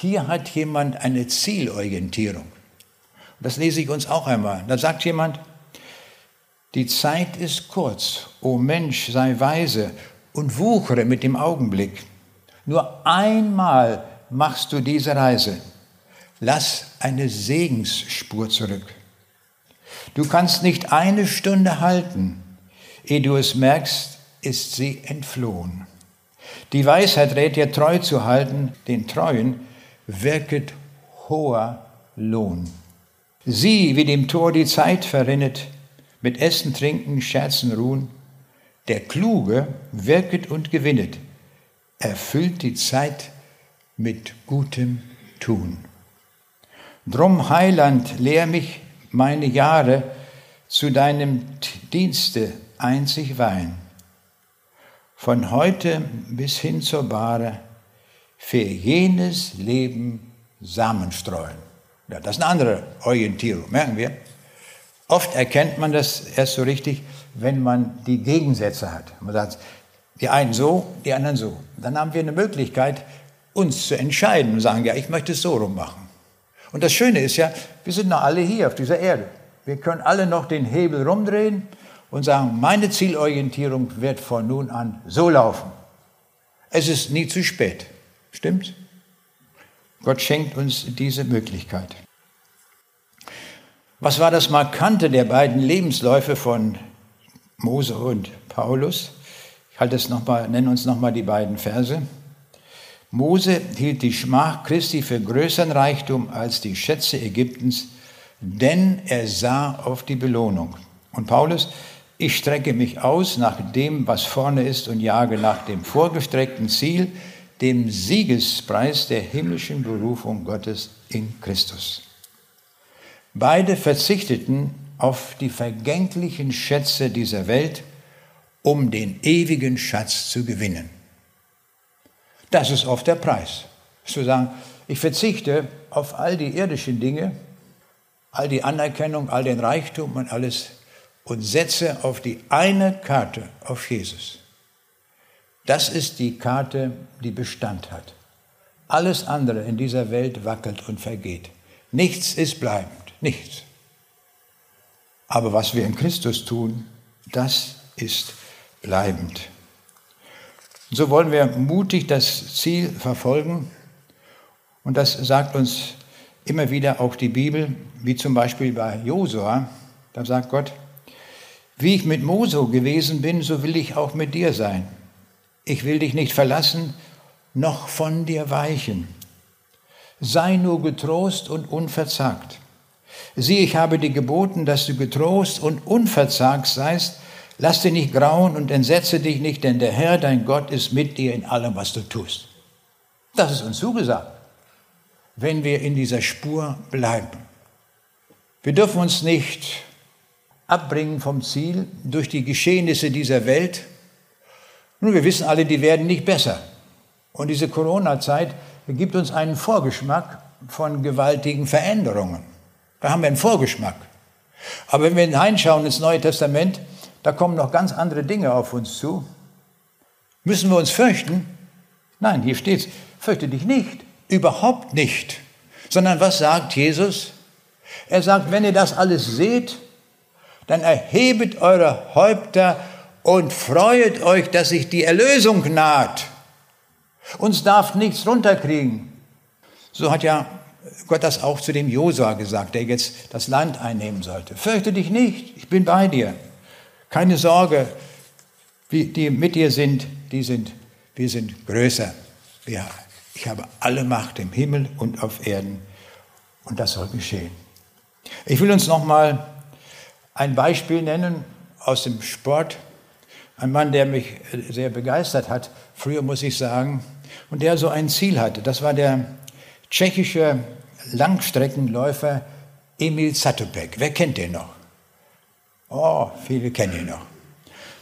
hier hat jemand eine Zielorientierung. Das lese ich uns auch einmal. Da sagt jemand, die Zeit ist kurz, o Mensch, sei weise und wuchere mit dem Augenblick. Nur einmal machst du diese Reise. Lass eine Segensspur zurück. Du kannst nicht eine Stunde halten, ehe du es merkst, ist sie entflohen. Die Weisheit rät dir treu zu halten, den Treuen wirket hoher Lohn. Sieh, wie dem Tor die Zeit verrinnet, mit Essen, Trinken, Scherzen, Ruhen. Der Kluge wirket und gewinnet, erfüllt die Zeit mit gutem Tun. Drum, Heiland, lehr mich meine Jahre zu deinem Dienste einzig weihen. Von heute bis hin zur Bahre für jenes Leben Samen streuen. Ja, das ist eine andere Orientierung, merken wir. Oft erkennt man das erst so richtig, wenn man die Gegensätze hat. Man sagt, die einen so, die anderen so. Dann haben wir eine Möglichkeit, uns zu entscheiden und sagen, ja, ich möchte es so rum machen. Und das Schöne ist ja, wir sind noch alle hier auf dieser Erde. Wir können alle noch den Hebel rumdrehen und sagen, meine Zielorientierung wird von nun an so laufen. Es ist nie zu spät. Stimmt? Gott schenkt uns diese Möglichkeit. Was war das Markante der beiden Lebensläufe von Mose und Paulus? Ich halte es noch mal, nenne uns nochmal die beiden Verse. Mose hielt die Schmach Christi für größeren Reichtum als die Schätze Ägyptens, denn er sah auf die Belohnung. Und Paulus, ich strecke mich aus nach dem, was vorne ist und jage nach dem vorgestreckten Ziel, dem Siegespreis der himmlischen Berufung Gottes in Christus. Beide verzichteten auf die vergänglichen Schätze dieser Welt, um den ewigen Schatz zu gewinnen. Das ist oft der Preis. Zu sagen, ich verzichte auf all die irdischen Dinge, all die Anerkennung, all den Reichtum und alles und setze auf die eine Karte, auf Jesus. Das ist die Karte, die Bestand hat. Alles andere in dieser Welt wackelt und vergeht. Nichts ist bleibend, nichts. Aber was wir in Christus tun, das ist bleibend. So wollen wir mutig das Ziel verfolgen. Und das sagt uns immer wieder auch die Bibel, wie zum Beispiel bei Josua. Da sagt Gott, wie ich mit Mose gewesen bin, so will ich auch mit dir sein. Ich will dich nicht verlassen, noch von dir weichen. Sei nur getrost und unverzagt. Sieh, ich habe dir geboten, dass du getrost und unverzagt seist. Lass dich nicht grauen und entsetze dich nicht, denn der Herr, dein Gott, ist mit dir in allem, was du tust. Das ist uns zugesagt, wenn wir in dieser Spur bleiben. Wir dürfen uns nicht abbringen vom Ziel durch die Geschehnisse dieser Welt, nun, wir wissen alle, die werden nicht besser. Und diese Corona-Zeit gibt uns einen Vorgeschmack von gewaltigen Veränderungen. Da haben wir einen Vorgeschmack. Aber wenn wir hineinschauen ins Neue Testament, da kommen noch ganz andere Dinge auf uns zu. Müssen wir uns fürchten? Nein, hier steht es, fürchte dich nicht, überhaupt nicht. Sondern was sagt Jesus? Er sagt, wenn ihr das alles seht, dann erhebet eure Häupter und freuet euch, dass sich die Erlösung naht. Uns darf nichts runterkriegen. So hat ja Gott das auch zu dem Josua gesagt, der jetzt das Land einnehmen sollte. Fürchte dich nicht, ich bin bei dir. Keine Sorge, die mit dir sind, die sind, wir sind größer. Ja, ich habe alle Macht im Himmel und auf Erden und das soll geschehen. Ich will uns noch mal ein Beispiel nennen aus dem Sport. Ein Mann, der mich sehr begeistert hat, früher muss ich sagen, und der so ein Ziel hatte. Das war der tschechische Langstreckenläufer Emil Zatopek. Wer kennt den noch? Oh, viele kennen ihn noch.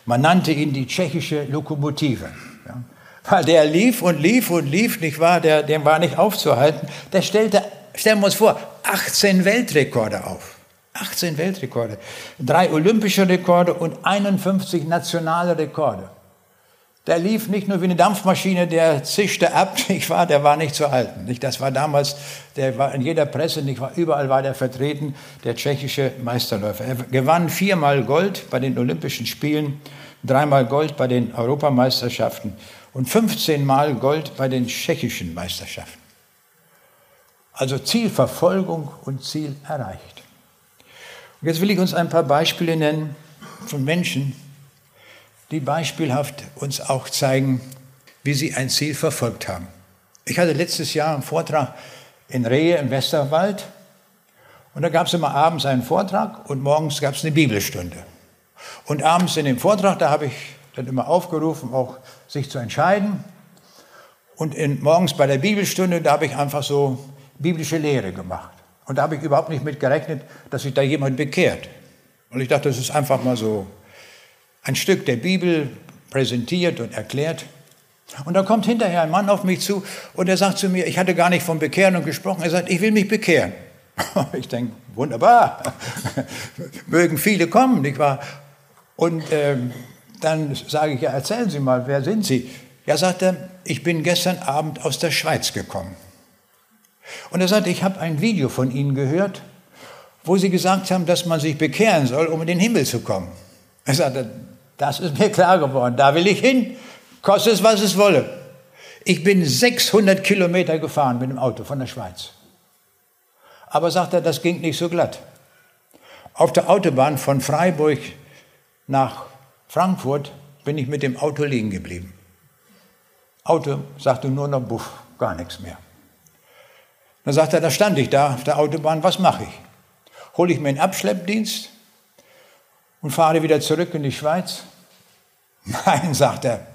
Man nannte ihn die tschechische Lokomotive. Ja. Weil der lief und lief und lief, nicht wahr? Der, dem war nicht aufzuhalten. Der stellte, stellen wir uns vor, 18 Weltrekorde auf. 18 Weltrekorde. Drei olympische Rekorde und 51 nationale Rekorde. Der lief nicht nur wie eine Dampfmaschine, der zischte ab, nicht wahr? Der war nicht zu halten. Nicht? Das war damals, der war in jeder Presse, nicht wahr? Überall war der vertreten, der tschechische Meisterläufer. Er gewann viermal Gold bei den Olympischen Spielen, dreimal Gold bei den Europameisterschaften und 15 Mal Gold bei den tschechischen Meisterschaften. Also Zielverfolgung und Ziel erreicht. Jetzt will ich uns ein paar Beispiele nennen von Menschen, die beispielhaft uns auch zeigen, wie sie ein Ziel verfolgt haben. Ich hatte letztes Jahr einen Vortrag in Rehe im Westerwald und da gab es immer abends einen Vortrag und morgens gab es eine Bibelstunde. Und abends in dem Vortrag, da habe ich dann immer aufgerufen, auch sich zu entscheiden. Und in, morgens bei der Bibelstunde, da habe ich einfach so biblische Lehre gemacht. Und da habe ich überhaupt nicht mit gerechnet, dass sich da jemand bekehrt. Und ich dachte, das ist einfach mal so ein Stück der Bibel präsentiert und erklärt. Und dann kommt hinterher ein Mann auf mich zu und er sagt zu mir, ich hatte gar nicht von Bekehren gesprochen. Er sagt, ich will mich bekehren. Ich denke, wunderbar, mögen viele kommen, nicht wahr? Und ähm, dann sage ich, ja, erzählen Sie mal, wer sind Sie? Ja, sagt er, ich bin gestern Abend aus der Schweiz gekommen. Und er sagte, ich habe ein Video von Ihnen gehört, wo Sie gesagt haben, dass man sich bekehren soll, um in den Himmel zu kommen. Er sagte, das ist mir klar geworden, da will ich hin, koste es, was es wolle. Ich bin 600 Kilometer gefahren mit dem Auto von der Schweiz. Aber sagt er, das ging nicht so glatt. Auf der Autobahn von Freiburg nach Frankfurt bin ich mit dem Auto liegen geblieben. Auto sagte nur noch Buff, gar nichts mehr. Dann sagt er, da stand ich da auf der Autobahn, was mache ich? Hole ich mir einen Abschleppdienst und fahre wieder zurück in die Schweiz? Nein, sagt er,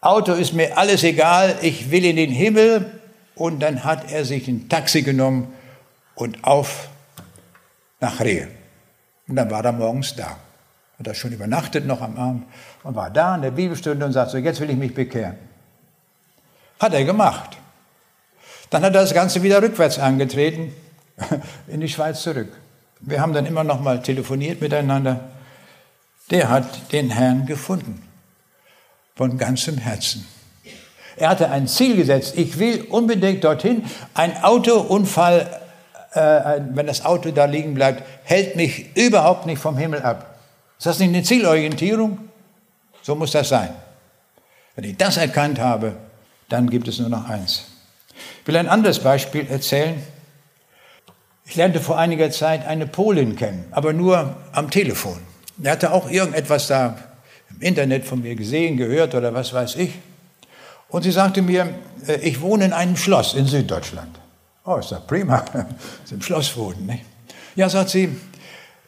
Auto ist mir alles egal, ich will in den Himmel. Und dann hat er sich ein Taxi genommen und auf nach Rehe. Und dann war er morgens da hat er schon übernachtet noch am Abend und war da in der Bibelstunde und sagt so, jetzt will ich mich bekehren. Hat er gemacht. Dann hat er das Ganze wieder rückwärts angetreten, in die Schweiz zurück. Wir haben dann immer noch mal telefoniert miteinander. Der hat den Herrn gefunden. Von ganzem Herzen. Er hatte ein Ziel gesetzt. Ich will unbedingt dorthin. Ein Autounfall, äh, wenn das Auto da liegen bleibt, hält mich überhaupt nicht vom Himmel ab. Ist das nicht eine Zielorientierung? So muss das sein. Wenn ich das erkannt habe, dann gibt es nur noch eins. Ich will ein anderes Beispiel erzählen. Ich lernte vor einiger Zeit eine Polin kennen, aber nur am Telefon. Er hatte auch irgendetwas da im Internet von mir gesehen, gehört oder was weiß ich. Und sie sagte mir, äh, ich wohne in einem Schloss in Süddeutschland. Oh, ist doch prima, Sie im Schloss wohnen. Nicht? Ja, sagt sie,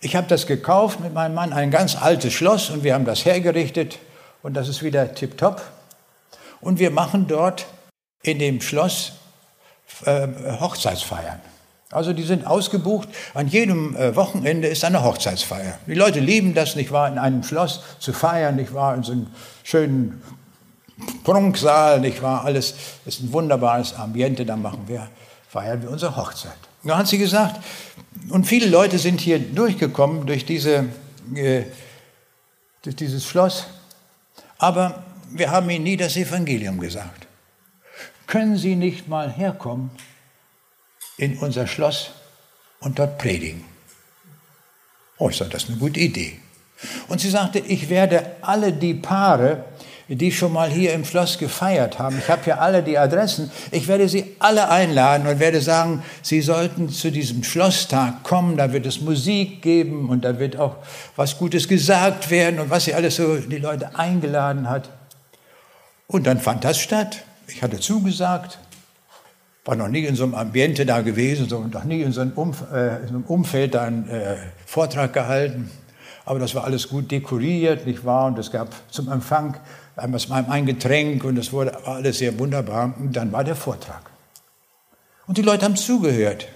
ich habe das gekauft mit meinem Mann, ein ganz altes Schloss und wir haben das hergerichtet und das ist wieder tipptopp. Und wir machen dort in dem Schloss äh, Hochzeitsfeiern. Also die sind ausgebucht. An jedem äh, Wochenende ist eine Hochzeitsfeier. Die Leute lieben das, nicht wahr, in einem Schloss zu feiern, nicht wahr, in so einem schönen Prunksaal, nicht wahr, alles ist ein wunderbares Ambiente, da machen wir, feiern wir unsere Hochzeit. Da hat sie gesagt, und viele Leute sind hier durchgekommen durch, diese, äh, durch dieses Schloss, aber wir haben ihnen nie das Evangelium gesagt. Können Sie nicht mal herkommen in unser Schloss und dort predigen? Oh, ich sage, das ist eine gute Idee. Und sie sagte, ich werde alle die Paare, die schon mal hier im Schloss gefeiert haben. Ich habe hier alle die Adressen. Ich werde sie alle einladen und werde sagen, sie sollten zu diesem Schlosstag kommen. Da wird es Musik geben und da wird auch was Gutes gesagt werden und was sie alles so die Leute eingeladen hat. Und dann fand das statt. Ich hatte zugesagt, War noch nie in so einem Ambiente da gewesen, so, noch nie in so einem, Umf äh, in so einem Umfeld da einen äh, Vortrag gehalten. Aber das war alles gut dekoriert, nicht wahr? Und es gab zum Empfang einmal ein Getränk und es wurde war alles sehr wunderbar. Und dann war der Vortrag. Und die Leute haben zugehört.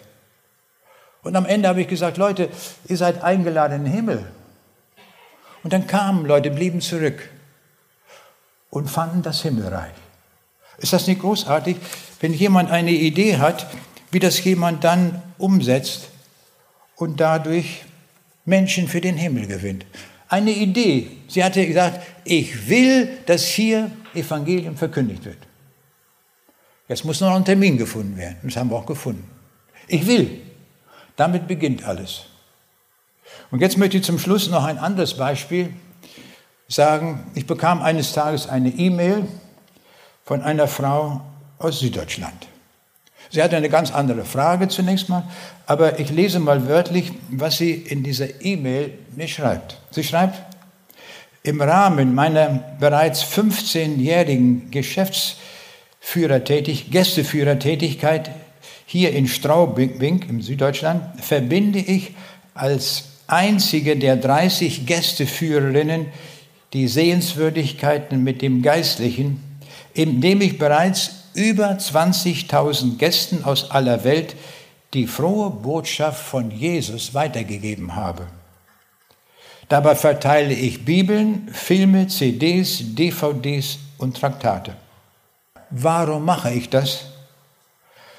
Und am Ende habe ich gesagt, Leute, ihr seid eingeladen in den Himmel. Und dann kamen Leute, blieben zurück und fanden das Himmelreich. Ist das nicht großartig, wenn jemand eine Idee hat, wie das jemand dann umsetzt und dadurch Menschen für den Himmel gewinnt? Eine Idee. Sie hatte gesagt, ich will, dass hier Evangelium verkündigt wird. Jetzt muss noch ein Termin gefunden werden. Das haben wir auch gefunden. Ich will. Damit beginnt alles. Und jetzt möchte ich zum Schluss noch ein anderes Beispiel sagen. Ich bekam eines Tages eine E-Mail von einer Frau aus Süddeutschland. Sie hatte eine ganz andere Frage zunächst mal, aber ich lese mal wörtlich, was sie in dieser E-Mail mir schreibt. Sie schreibt, im Rahmen meiner bereits 15-jährigen Geschäftsführertätig, Gästeführertätigkeit hier in Straubing im Süddeutschland verbinde ich als einzige der 30 Gästeführerinnen die Sehenswürdigkeiten mit dem Geistlichen, indem ich bereits über 20.000 Gästen aus aller Welt die frohe Botschaft von Jesus weitergegeben habe. Dabei verteile ich Bibeln, Filme, CDs, DVDs und Traktate. Warum mache ich das?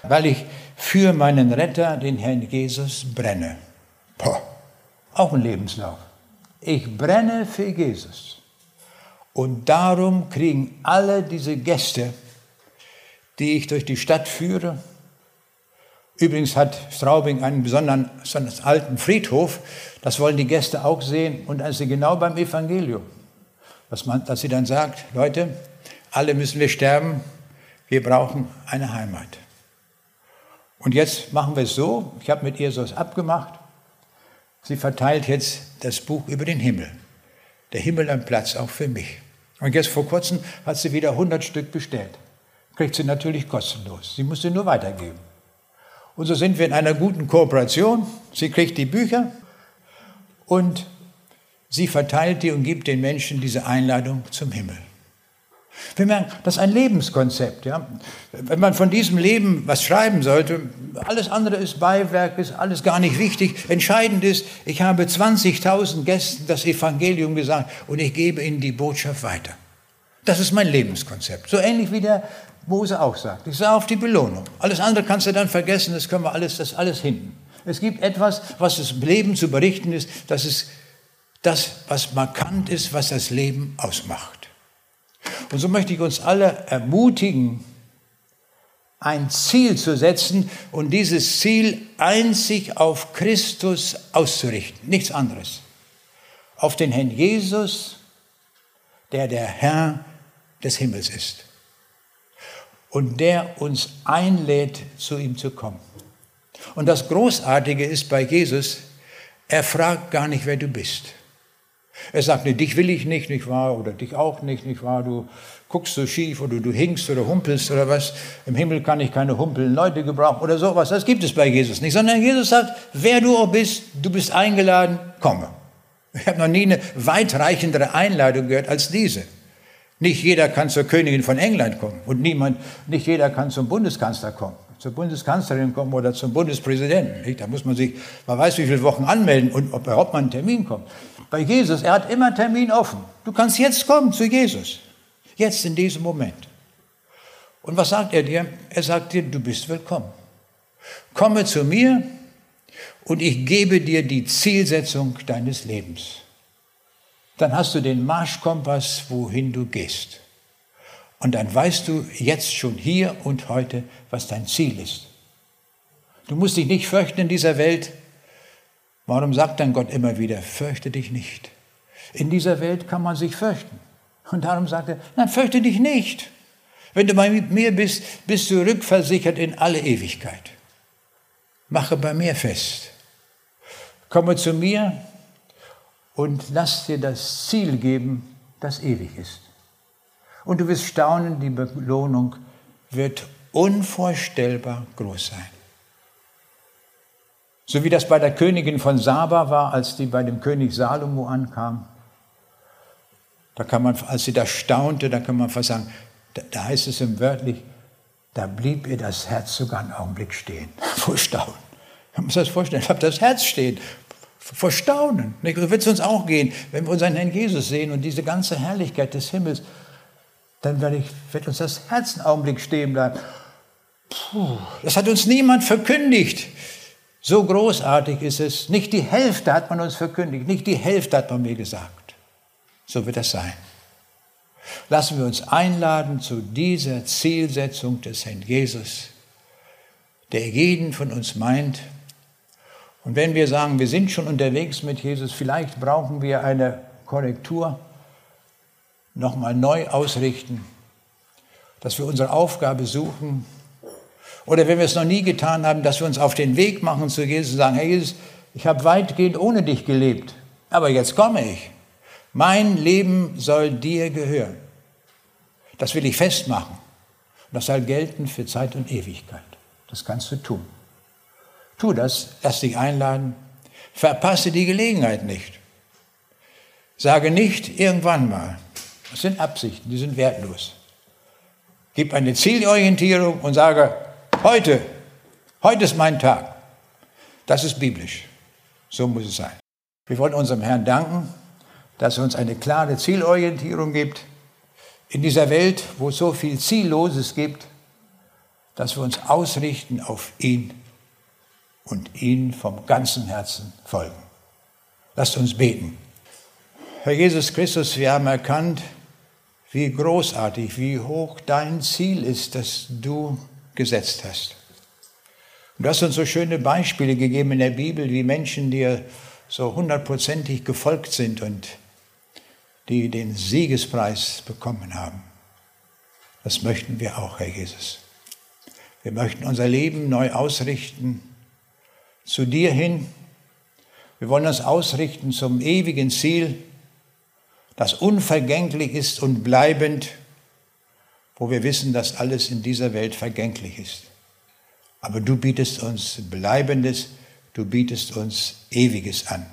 Weil ich für meinen Retter, den Herrn Jesus, brenne. Boah, auch ein Lebenslauf. Ich brenne für Jesus. Und darum kriegen alle diese Gäste, die ich durch die Stadt führe, übrigens hat Straubing einen besonderen, alten Friedhof, das wollen die Gäste auch sehen, und dann ist sie genau beim Evangelium, dass, man, dass sie dann sagt, Leute, alle müssen wir sterben, wir brauchen eine Heimat. Und jetzt machen wir es so, ich habe mit ihr so abgemacht, sie verteilt jetzt das Buch über den Himmel. Der Himmel ein Platz auch für mich. Und jetzt vor kurzem hat sie wieder 100 Stück bestellt. Kriegt sie natürlich kostenlos. Sie muss sie nur weitergeben. Und so sind wir in einer guten Kooperation. Sie kriegt die Bücher und sie verteilt die und gibt den Menschen diese Einladung zum Himmel. Wir merken, das ist ein Lebenskonzept. Ja? Wenn man von diesem Leben was schreiben sollte, alles andere ist Beiwerk, ist alles gar nicht wichtig. Entscheidend ist, ich habe 20.000 Gästen das Evangelium gesagt und ich gebe ihnen die Botschaft weiter. Das ist mein Lebenskonzept. So ähnlich wie der Mose auch sagt. Ich sah auf die Belohnung. Alles andere kannst du dann vergessen, das können wir alles, das alles hinten. Es gibt etwas, was das Leben zu berichten ist, das ist das, was markant ist, was das Leben ausmacht. Und so möchte ich uns alle ermutigen, ein Ziel zu setzen und dieses Ziel einzig auf Christus auszurichten, nichts anderes. Auf den Herrn Jesus, der der Herr des Himmels ist und der uns einlädt, zu ihm zu kommen. Und das Großartige ist bei Jesus, er fragt gar nicht, wer du bist. Er sagt, nee, dich will ich nicht, nicht wahr? Oder dich auch nicht, nicht wahr? Du guckst so schief oder du hinkst oder humpelst oder was. Im Himmel kann ich keine humpelnden Leute gebrauchen oder sowas. Das gibt es bei Jesus nicht. Sondern Jesus sagt, wer du auch bist, du bist eingeladen, komme. Ich habe noch nie eine weitreichendere Einladung gehört als diese. Nicht jeder kann zur Königin von England kommen und niemand, nicht jeder kann zum Bundeskanzler kommen, zur Bundeskanzlerin kommen oder zum Bundespräsidenten. Da muss man sich, man weiß wie viele Wochen anmelden und ob überhaupt mal ein Termin kommt. Bei Jesus, er hat immer Termin offen. Du kannst jetzt kommen zu Jesus. Jetzt in diesem Moment. Und was sagt er dir? Er sagt dir, du bist willkommen. Komme zu mir und ich gebe dir die Zielsetzung deines Lebens. Dann hast du den Marschkompass, wohin du gehst. Und dann weißt du jetzt schon hier und heute, was dein Ziel ist. Du musst dich nicht fürchten in dieser Welt, Warum sagt dann Gott immer wieder, fürchte dich nicht? In dieser Welt kann man sich fürchten. Und darum sagt er, nein, fürchte dich nicht. Wenn du bei mir bist, bist du rückversichert in alle Ewigkeit. Mache bei mir fest. Komme zu mir und lass dir das Ziel geben, das ewig ist. Und du wirst staunen, die Belohnung wird unvorstellbar groß sein. So wie das bei der Königin von Saba war, als die bei dem König Salomo ankam. Da kann man, als sie da staunte, da kann man fast sagen, da, da heißt es im wörtlich, da blieb ihr das Herz sogar einen Augenblick stehen, vor Staunen. Man muss das vorstellen, ich habe das Herz stehen, vor Staunen. So wird es uns auch gehen, wenn wir unseren Herrn Jesus sehen und diese ganze Herrlichkeit des Himmels, dann wird, ich, wird uns das Herz einen Augenblick stehen bleiben. Puh, das hat uns niemand verkündigt. So großartig ist es. Nicht die Hälfte hat man uns verkündigt, nicht die Hälfte hat man mir gesagt. So wird das sein. Lassen wir uns einladen zu dieser Zielsetzung des Herrn Jesus, der jeden von uns meint. Und wenn wir sagen, wir sind schon unterwegs mit Jesus, vielleicht brauchen wir eine Korrektur, nochmal neu ausrichten, dass wir unsere Aufgabe suchen, oder wenn wir es noch nie getan haben, dass wir uns auf den Weg machen zu Jesus und sagen, Herr Jesus, ich habe weitgehend ohne dich gelebt, aber jetzt komme ich. Mein Leben soll dir gehören. Das will ich festmachen. Und das soll gelten für Zeit und Ewigkeit. Das kannst du tun. Tu das, lass dich einladen. Verpasse die Gelegenheit nicht. Sage nicht irgendwann mal. Das sind Absichten, die sind wertlos. Gib eine Zielorientierung und sage, Heute, heute ist mein Tag. Das ist biblisch. So muss es sein. Wir wollen unserem Herrn danken, dass er uns eine klare Zielorientierung gibt. In dieser Welt, wo es so viel Zielloses gibt, dass wir uns ausrichten auf ihn und ihn vom ganzen Herzen folgen. Lasst uns beten. Herr Jesus Christus, wir haben erkannt, wie großartig, wie hoch dein Ziel ist, dass du gesetzt hast. Und du hast uns so schöne Beispiele gegeben in der Bibel, wie Menschen dir so hundertprozentig gefolgt sind und die den Siegespreis bekommen haben. Das möchten wir auch, Herr Jesus. Wir möchten unser Leben neu ausrichten zu dir hin. Wir wollen uns ausrichten zum ewigen Ziel, das unvergänglich ist und bleibend wo wir wissen, dass alles in dieser Welt vergänglich ist. Aber du bietest uns Bleibendes, du bietest uns Ewiges an.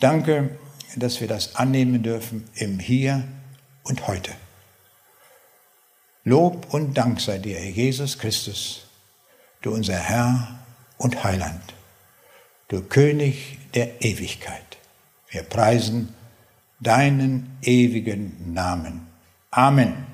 Danke, dass wir das annehmen dürfen im Hier und heute. Lob und Dank sei dir, Jesus Christus, du unser Herr und Heiland, du König der Ewigkeit. Wir preisen deinen ewigen Namen. Amen.